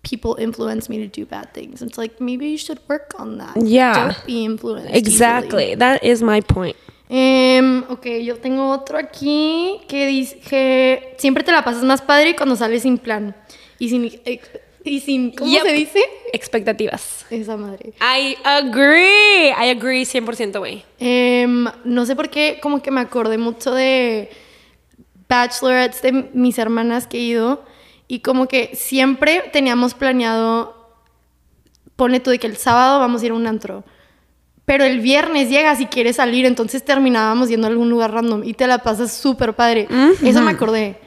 people influence me to do bad things. It's like maybe you should work on that. Yeah. Don't be influenced. Exactly, that is my point. Em, ok, yo tengo otro aquí que dice que siempre te la pasas más padre cuando sales sin plan. Y sin... Y sin ¿Cómo Yep. se dice? Expectativas. Esa madre. I agree. I agree 100%, güey. Em, no sé por qué, como que me acordé mucho de bachelorettes de mis hermanas que he ido. Y como que siempre teníamos planeado, pone tú de que el sábado vamos a ir a un antro. Pero el viernes llegas y quieres salir, entonces terminábamos yendo a algún lugar random y te la pasas súper padre. Eso me acordé.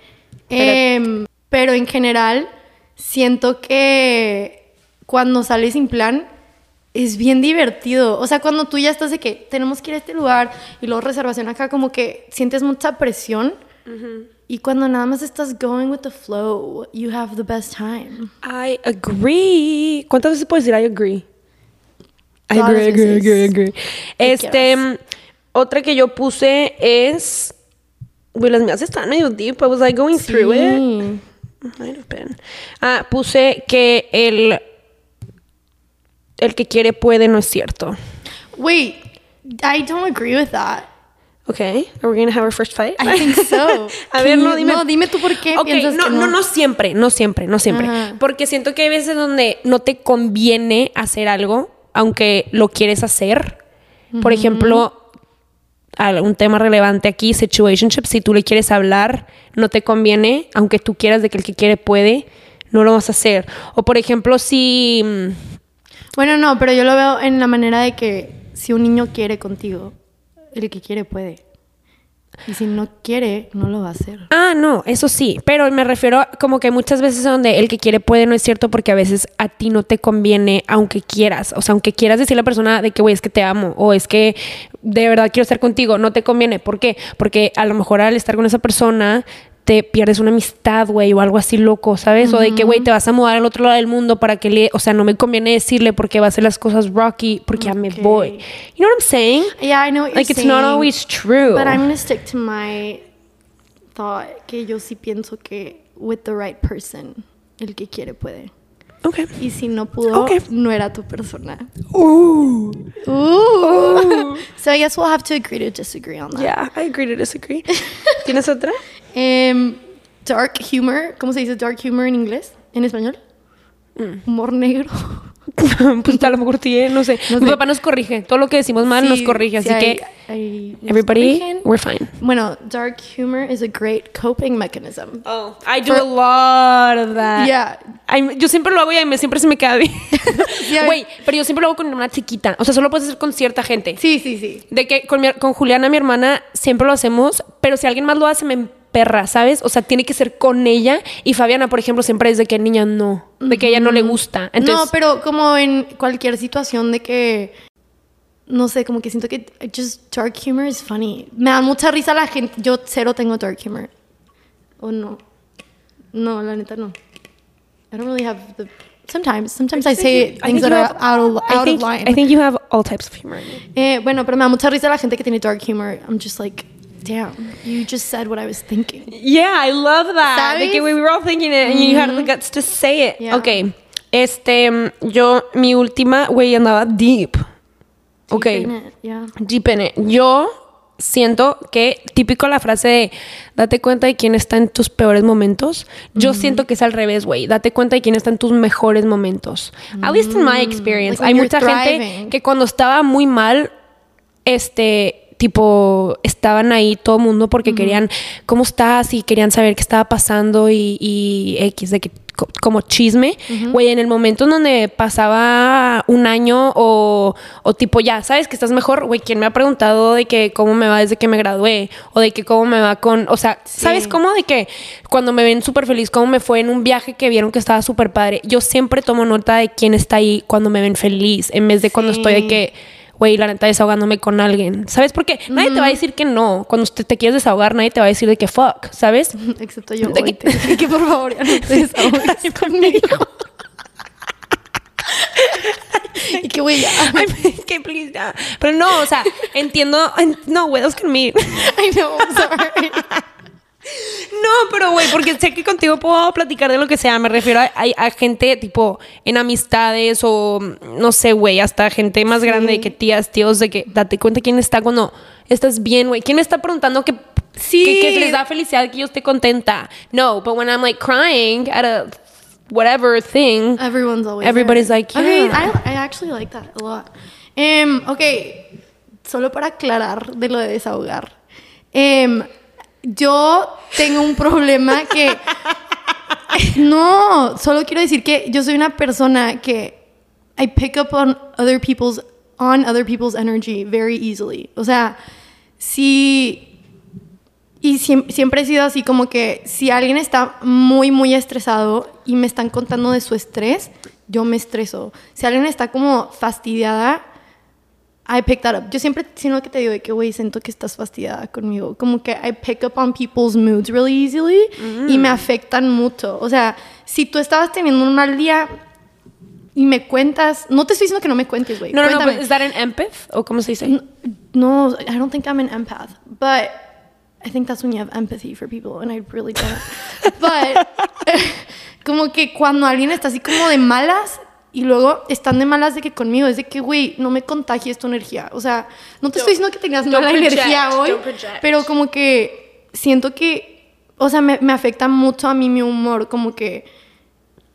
Em, pero en general, siento que cuando sales sin plan, es bien divertido. O sea, cuando tú ya estás de que tenemos que ir a este lugar y luego reservación acá, como que sientes mucha presión. Y cuando nada más estás going with the flow, you have the best time. I agree. ¿Cuántas veces puedes decir I agree? I agree, agree, agree, agree. Este, otra que yo puse es. Güey, las mías están medio deep. I was like going through it. Sí. Might have been. Ah, puse que el. El que quiere puede no es cierto. Wait, I don't agree with that. Okay, are we gonna have our first fight? I think so. A ver, no, dime. no, dime tú por qué Ok, piensas no, que no, no. no siempre, no siempre, no siempre. Ajá. Porque siento que hay veces donde no te conviene hacer algo, aunque lo quieres hacer. Por ejemplo, un tema relevante aquí, situationship, si tú le quieres hablar, no te conviene, aunque tú quieras de que el que quiere puede, no lo vas a hacer. O por ejemplo, si... mm, Bueno, no, pero yo lo veo en la manera de que si un niño quiere contigo, el que quiere puede. Y si no quiere, no lo va a hacer. Ah, no, eso sí, pero me refiero a como que muchas veces donde el que quiere puede no es cierto porque a veces a ti no te conviene aunque quieras, o sea, aunque quieras decirle a la persona de que güey, es que te amo o es que de verdad quiero estar contigo, no te conviene, ¿por qué? Porque a lo mejor al estar con esa persona te pierdes una amistad, güey, o algo así loco, ¿sabes? O de que, güey, te vas a mudar al otro lado del mundo para que le, o sea, no me conviene decirle porque va a hacer las cosas rocky porque ya me voy. You know what I'm saying? Yeah, I know what you're Like it's not always true. But I'm gonna stick to my thought que yo sí pienso que with the right person, el que quiere puede. Ok. Y si no pudo, Ok. no era tu persona. Ooh. Ooh. so I guess we'll have to agree to disagree on that. Yeah, I agree to disagree. ¿Tienes otra? Em, dark humor, ¿cómo se dice dark humor en inglés? ¿En español? Mm. Humor negro. pues a lo mejor sí, ¿eh? no sé. No Mi sé. papá nos corrige. Todo lo que decimos mal nos Sí, corrige. sí, Así hay- que, nos everybody, corrigen. we're fine. Bueno, dark humor is a great coping mechanism. Oh, I do a lot of that. Yeah. I'm- yo siempre lo hago y a mí siempre se me queda bien. Yeah. Güey, pero yo siempre lo hago con una chiquita. O sea, solo lo puedes hacer con cierta gente. Sí, sí, sí. De que con, mi- con Juliana, mi hermana, siempre lo hacemos, pero si alguien más lo hace, me emperra, ¿sabes? O sea, tiene que ser con ella. Y Fabiana, por ejemplo, siempre es de que niña no, de que a ella no le gusta. Entonces, no, pero como en cualquier situación de que no sé, como que siento que just dark humor is funny. Me da mucha risa la gente. Yo cero tengo dark humor. ¿O no? No, la neta no. I don't really have the Sometimes, sometimes I say things that are out of line. I think you have all types of humor. Eh, bueno, pero me da mucha risa la gente que tiene dark humor. I'm just like, damn, you just said what I was thinking. Yeah, I love that. De que ¿Sabes? we were all thinking it and you had the guts to say it. Yeah. Ok. Este, mm, yo, mi última, güey, andaba deep. Ok. Deep in it, yeah. Deep in it. Yo siento que, típico la frase de date cuenta de quién está en tus peores momentos. Yo siento que es al revés, güey. Date cuenta de quién está en tus mejores momentos. At least in my experience. Like when Hay mucha gente que cuando estaba muy mal, este, tipo, estaban ahí todo el mundo porque querían, ¿cómo estás? Y querían saber qué estaba pasando y, y X, de que co- como chisme, güey, en el momento en donde pasaba un año o, o tipo ya, ¿sabes que estás mejor? Güey, ¿quién me ha preguntado de que cómo me va desde que me gradué? O de que cómo me va con, o sea, ¿sabes cómo? De que cuando me ven súper feliz, cómo me fue en un viaje que vieron que estaba súper padre. Yo siempre tomo nota de quién está ahí cuando me ven feliz, en vez de cuando estoy de que güey, la neta desahogándome con alguien. ¿Sabes? Porque nadie te va a decir que no. Cuando usted te quieres desahogar, nadie te va a decir de que fuck, ¿sabes? Excepto yo. De que- Te por favor ya no te desahogues conmigo. y que güey, que please, ya. Pero no, o sea, entiendo. en- No, güey, can mean. I know, I'm sorry. No, pero güey, porque sé que contigo puedo platicar de lo que sea. Me refiero a, a- a gente tipo en amistades o no sé, güey, hasta gente más grande que tías, tíos, de que date cuenta quién está cuando estás bien, güey. ¿Quién me está preguntando que, Sí. que, que les da felicidad que yo esté contenta? No, but when I'm like crying at a whatever thing, Everyone's always Everybody's there. like, Okay, yeah. I, I actually like that a lot. Em, ok, solo para aclarar de lo de desahogar. Em, yo tengo un problema que... no, solo quiero decir que yo soy una persona que I pick up on other people's on other people's energy very easily. O sea, si y siem- siempre he sido así como que si alguien está muy, muy estresado y me están contando de su estrés, yo me estreso. Si alguien está como fastidiada, I pick that up. Yo siempre, sino que te digo de que, güey, siento que estás fastidiada conmigo. Como que I pick up on people's moods really easily y me afectan mucho. O sea, si tú estabas teniendo un mal día y me cuentas, no te estoy diciendo que no me cuentes, güey. no, no, no, is that an empath? ¿O cómo se dice? N- No, I don't think I'm an empath, but I think that's when you have empathy for people, and I really don't. but como que cuando alguien está así como de malas y luego están de malas de que conmigo es de que, güey, no me contagies tu energía. O sea, no te estoy diciendo que tengas mala project, energía hoy, pero como que siento que, o sea, me, me afecta mucho a mí mi humor, como que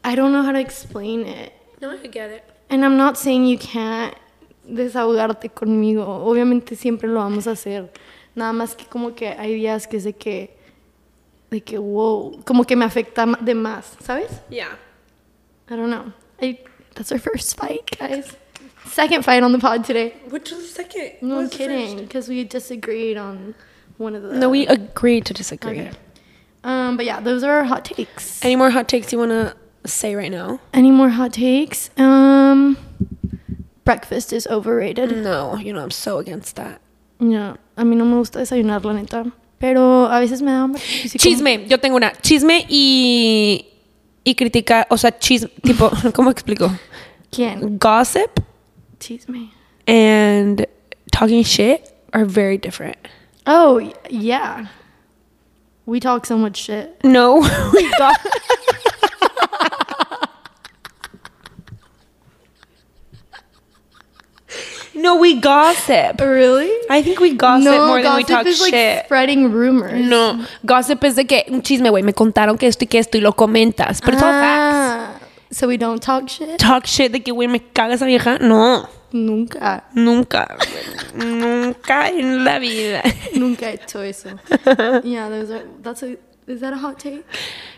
I don't know how to explain it. No, I get it. And I'm not saying you can't desahogarte conmigo. Obviamente siempre lo vamos a hacer. Nada más que como que hay días que es de que, de que, wow, como que me afecta de más, ¿sabes? Yeah. I don't know. I, that's our first fight, guys. Second fight on the pod today. Which was the second? No, I'm was kidding, because we disagreed on one of the. No, we agreed to disagree. Okay. Um, but yeah, those are our hot takes. Any more hot takes you want to say right now? Any more hot takes? Um, breakfast is overrated. No, you know, I'm so against that. Ya, a mí no me gusta desayunar, la neta. Pero a veces me da hambre. y como- Chisme, yo tengo una. Chisme y. Y criticar, o sea, chisme, tipo, ¿cómo explico? ¿Quién? Gossip Chisme. and talking shit are very different. Oh, yeah. We talk so much shit. No, we got. No, we gossip. Really? I think we gossip no, more than we gossip talk is like spreading rumors. no, gossip is de que un chisme, güey, me contaron que esto y que esto y lo comentas. Pero it's all facts. Ah, so we don't talk shit. Talk shit de que, güey, me caga esa vieja. No, Nunca, nunca, nunca en la vida. nunca he hecho eso. yeah, those are. That's a. Is that a hot take?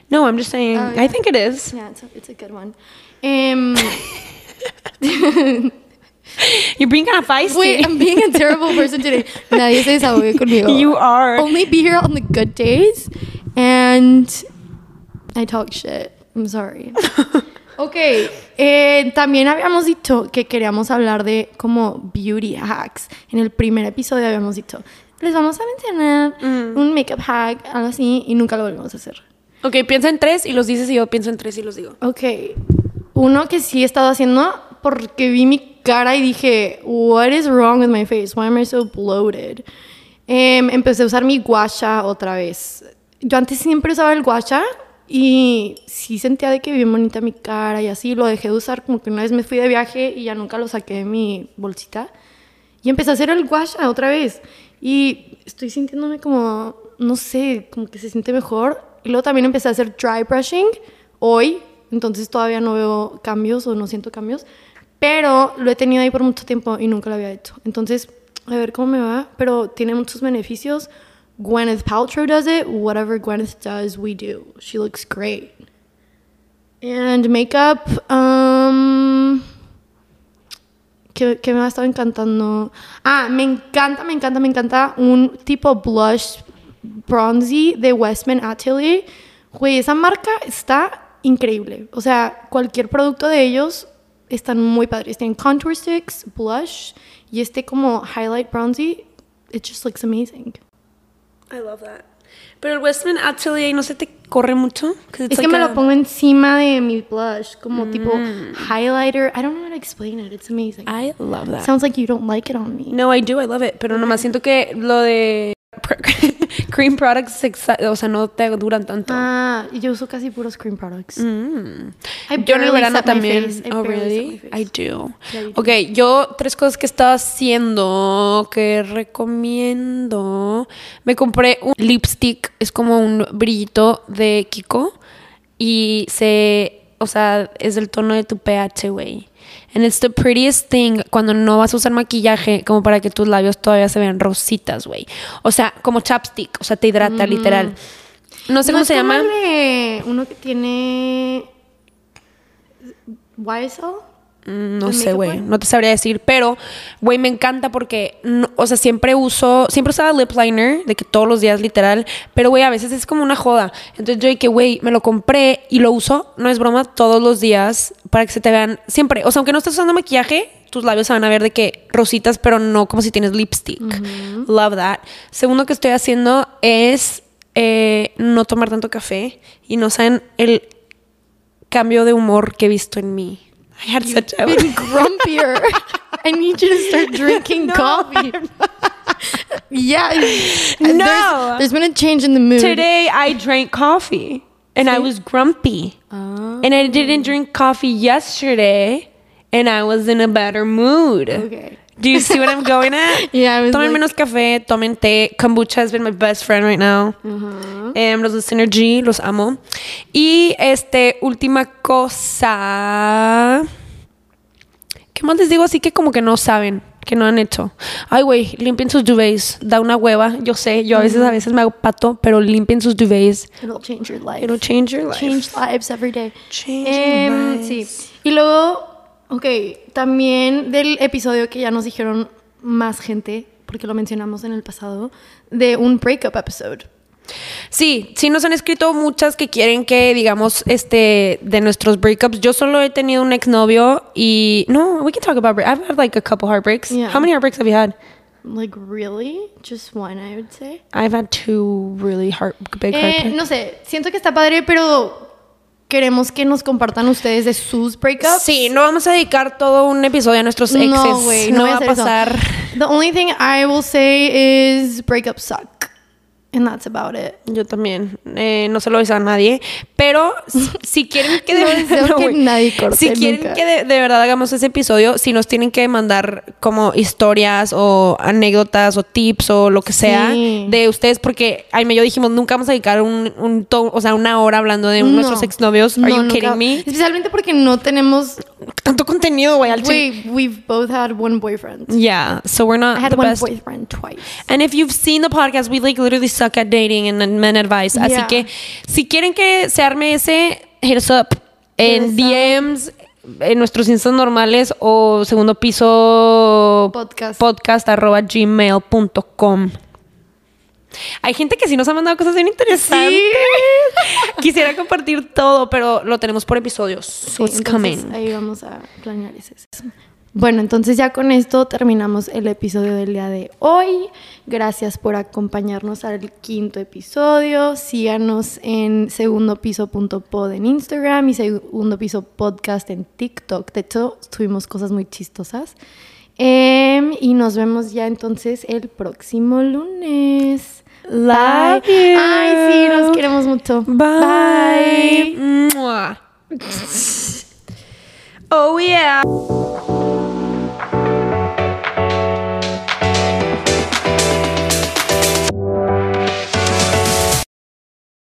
No, I'm just saying. Oh, I think it is. Yeah, it's a, it's a good one. Um, You're being kind of feisty. wait, I'm being a terrible person today. Nadie se desahogue conmigo. You are. Only be here on the good days, and I talk shit. I'm sorry. Ok, eh, también habíamos dicho que queríamos hablar de como beauty hacks. En el primer episodio habíamos dicho, les vamos a mencionar un makeup hack, algo así, y nunca lo volvimos a hacer. Ok, piensa en tres y los dices y yo pienso en tres y los digo. Ok, uno que sí he estado haciendo porque vi mi cara y dije, what is wrong with my face? Why am I so bloated? Em, empecé a usar mi guasha otra vez. Yo antes siempre usaba el guasha y sí sentía de que bien bonita mi cara y así. Lo dejé de usar como que una vez me fui de viaje y ya nunca lo saqué de mi bolsita. Y empecé a hacer el guasha otra vez. Y estoy sintiéndome como, no sé, como que se siente mejor. Y luego también empecé a hacer dry brushing hoy. Entonces todavía no veo cambios o no siento cambios. Pero lo he tenido ahí por mucho tiempo y nunca lo había hecho. Entonces, a ver cómo me va. Pero tiene muchos beneficios. Gwyneth Paltrow does it. Whatever Gwyneth does, we do. She looks great. And makeup, um, que, que me ha estado encantando. Ah, me encanta, me encanta, me encanta un tipo blush bronzy de Westman Atelier. Güey, esa marca está increíble. O sea, cualquier producto de ellos están muy padres. Tienen contour sticks, blush y este como highlight bronzy. It just looks amazing. I love that. Pero el Westman Atelier no se te corre mucho. Es que me a- lo pongo encima de mi blush, como tipo highlighter. I don't know how to explain it. It's amazing. I love that. Sounds like you don't like it on me. No, I do, I love it. Pero nomás siento que lo de cream products, o sea, no te duran tanto. Ah, yo uso casi puros cream products. Mm. Yo en el verano también. I Oh, really? I do. Yeah, do. Ok, yo tres cosas que estaba haciendo que recomiendo. Me compré un lipstick, es como un brillito de Kiko y se, o sea, es del tono de tu pH, güey. And it's the prettiest thing cuando no vas a usar maquillaje como para que tus labios todavía se vean rositas, güey. O sea, como chapstick, o sea, te hidrata literal. No sé ¿No cómo se llama. de uno que tiene YSL. Mm, No ¿El sé, güey. one? No te sabría decir. Pero, güey, me encanta porque, no- o sea, siempre uso, siempre usaba lip liner, de que todos los días, literal. Pero, güey, a veces es como una joda. Entonces, yo que, güey, me lo compré y lo uso, no es broma, todos los días para que se te vean siempre. O sea, aunque no estés usando maquillaje, tus labios se van a ver de que rositas, pero no como si tienes lipstick. Love that. Segundo que estoy haciendo es eh, no tomar tanto café y no saben el cambio de humor que he visto en mí. I had such a Been grumpier. I need you to start drinking coffee. yeah. No. There's, there's been a change in the mood. Today I drank coffee and I was grumpy. Oh. And I didn't drink coffee yesterday and I was in a better mood. Okay. Do you see what I'm going at? Yeah, Tomen like- menos café, tomen té. Kombucha has been my best friend right now. Em, los de Synergy, los amo. Y este, última cosa. ¿Qué más les digo? Así que como que no saben, que no han hecho. Ay, güey, limpien sus duvets. Da una hueva. Yo sé, yo a veces, a veces me hago pato, pero limpien sus duvets. It'll change your life. It'll change your life. change lives every day. Change Em, lives. Sí. Y luego, ok, también del episodio que ya nos dijeron más gente, porque lo mencionamos en el pasado, de un breakup episode. Sí, sí nos han escrito muchas que quieren que digamos este de nuestros breakups. Yo solo he tenido un exnovio y no, we can talk about break. I've had like a couple heartbreaks. Yeah. How many heartbreaks have you had? Like, really? Just one, I would say. I've had two really heart big Eh, heartbreaks. no sé, siento que está padre, pero queremos que nos compartan ustedes de sus breakups. Sí, no vamos a dedicar todo un episodio a nuestros exes. No, güey, no, va a hacer eso. pasar. The only thing I will say is breakups suck. And that's about it. Yo también. Eh, no se lo deseo a nadie. Pero si- quieren que de, No deseo que nadie corte Si quieren nunca. que de, de verdad hagamos ese episodio, si nos tienen que mandar como historias o anécdotas o tips o lo que sea Sí. de ustedes, porque Aime y yo dijimos nunca vamos a dedicar un, un to- o sea, una hora hablando de nuestros No. exnovios. Are No, you nunca. kidding me? Especialmente porque no tenemos. Tanto contenido, güey. We, we've both had one boyfriend. Yeah, so we're not I had the one best. boyfriend twice. And if you've seen the podcast, we like literally suck at dating and men advice. Así que si quieren que se arme ese, hit us up en. DMs, en nuestros instas normales o segundo piso Podcast. podcast arroba gmail.com. Hay gente que sí nos ha mandado cosas bien interesantes. Quisiera compartir todo, pero lo tenemos por episodios. So Sí, it's coming. Ahí vamos a planear ese. Bueno, entonces ya con esto terminamos el episodio del día de hoy. Gracias por acompañarnos al quinto episodio. Síganos en segundopiso.pod en Instagram y segundo piso podcast en TikTok. De hecho, tuvimos cosas muy chistosas. Em, y nos vemos ya entonces el próximo lunes. Love Bye. you. Ay, sí, nos queremos mucho. Bye. Oh yeah.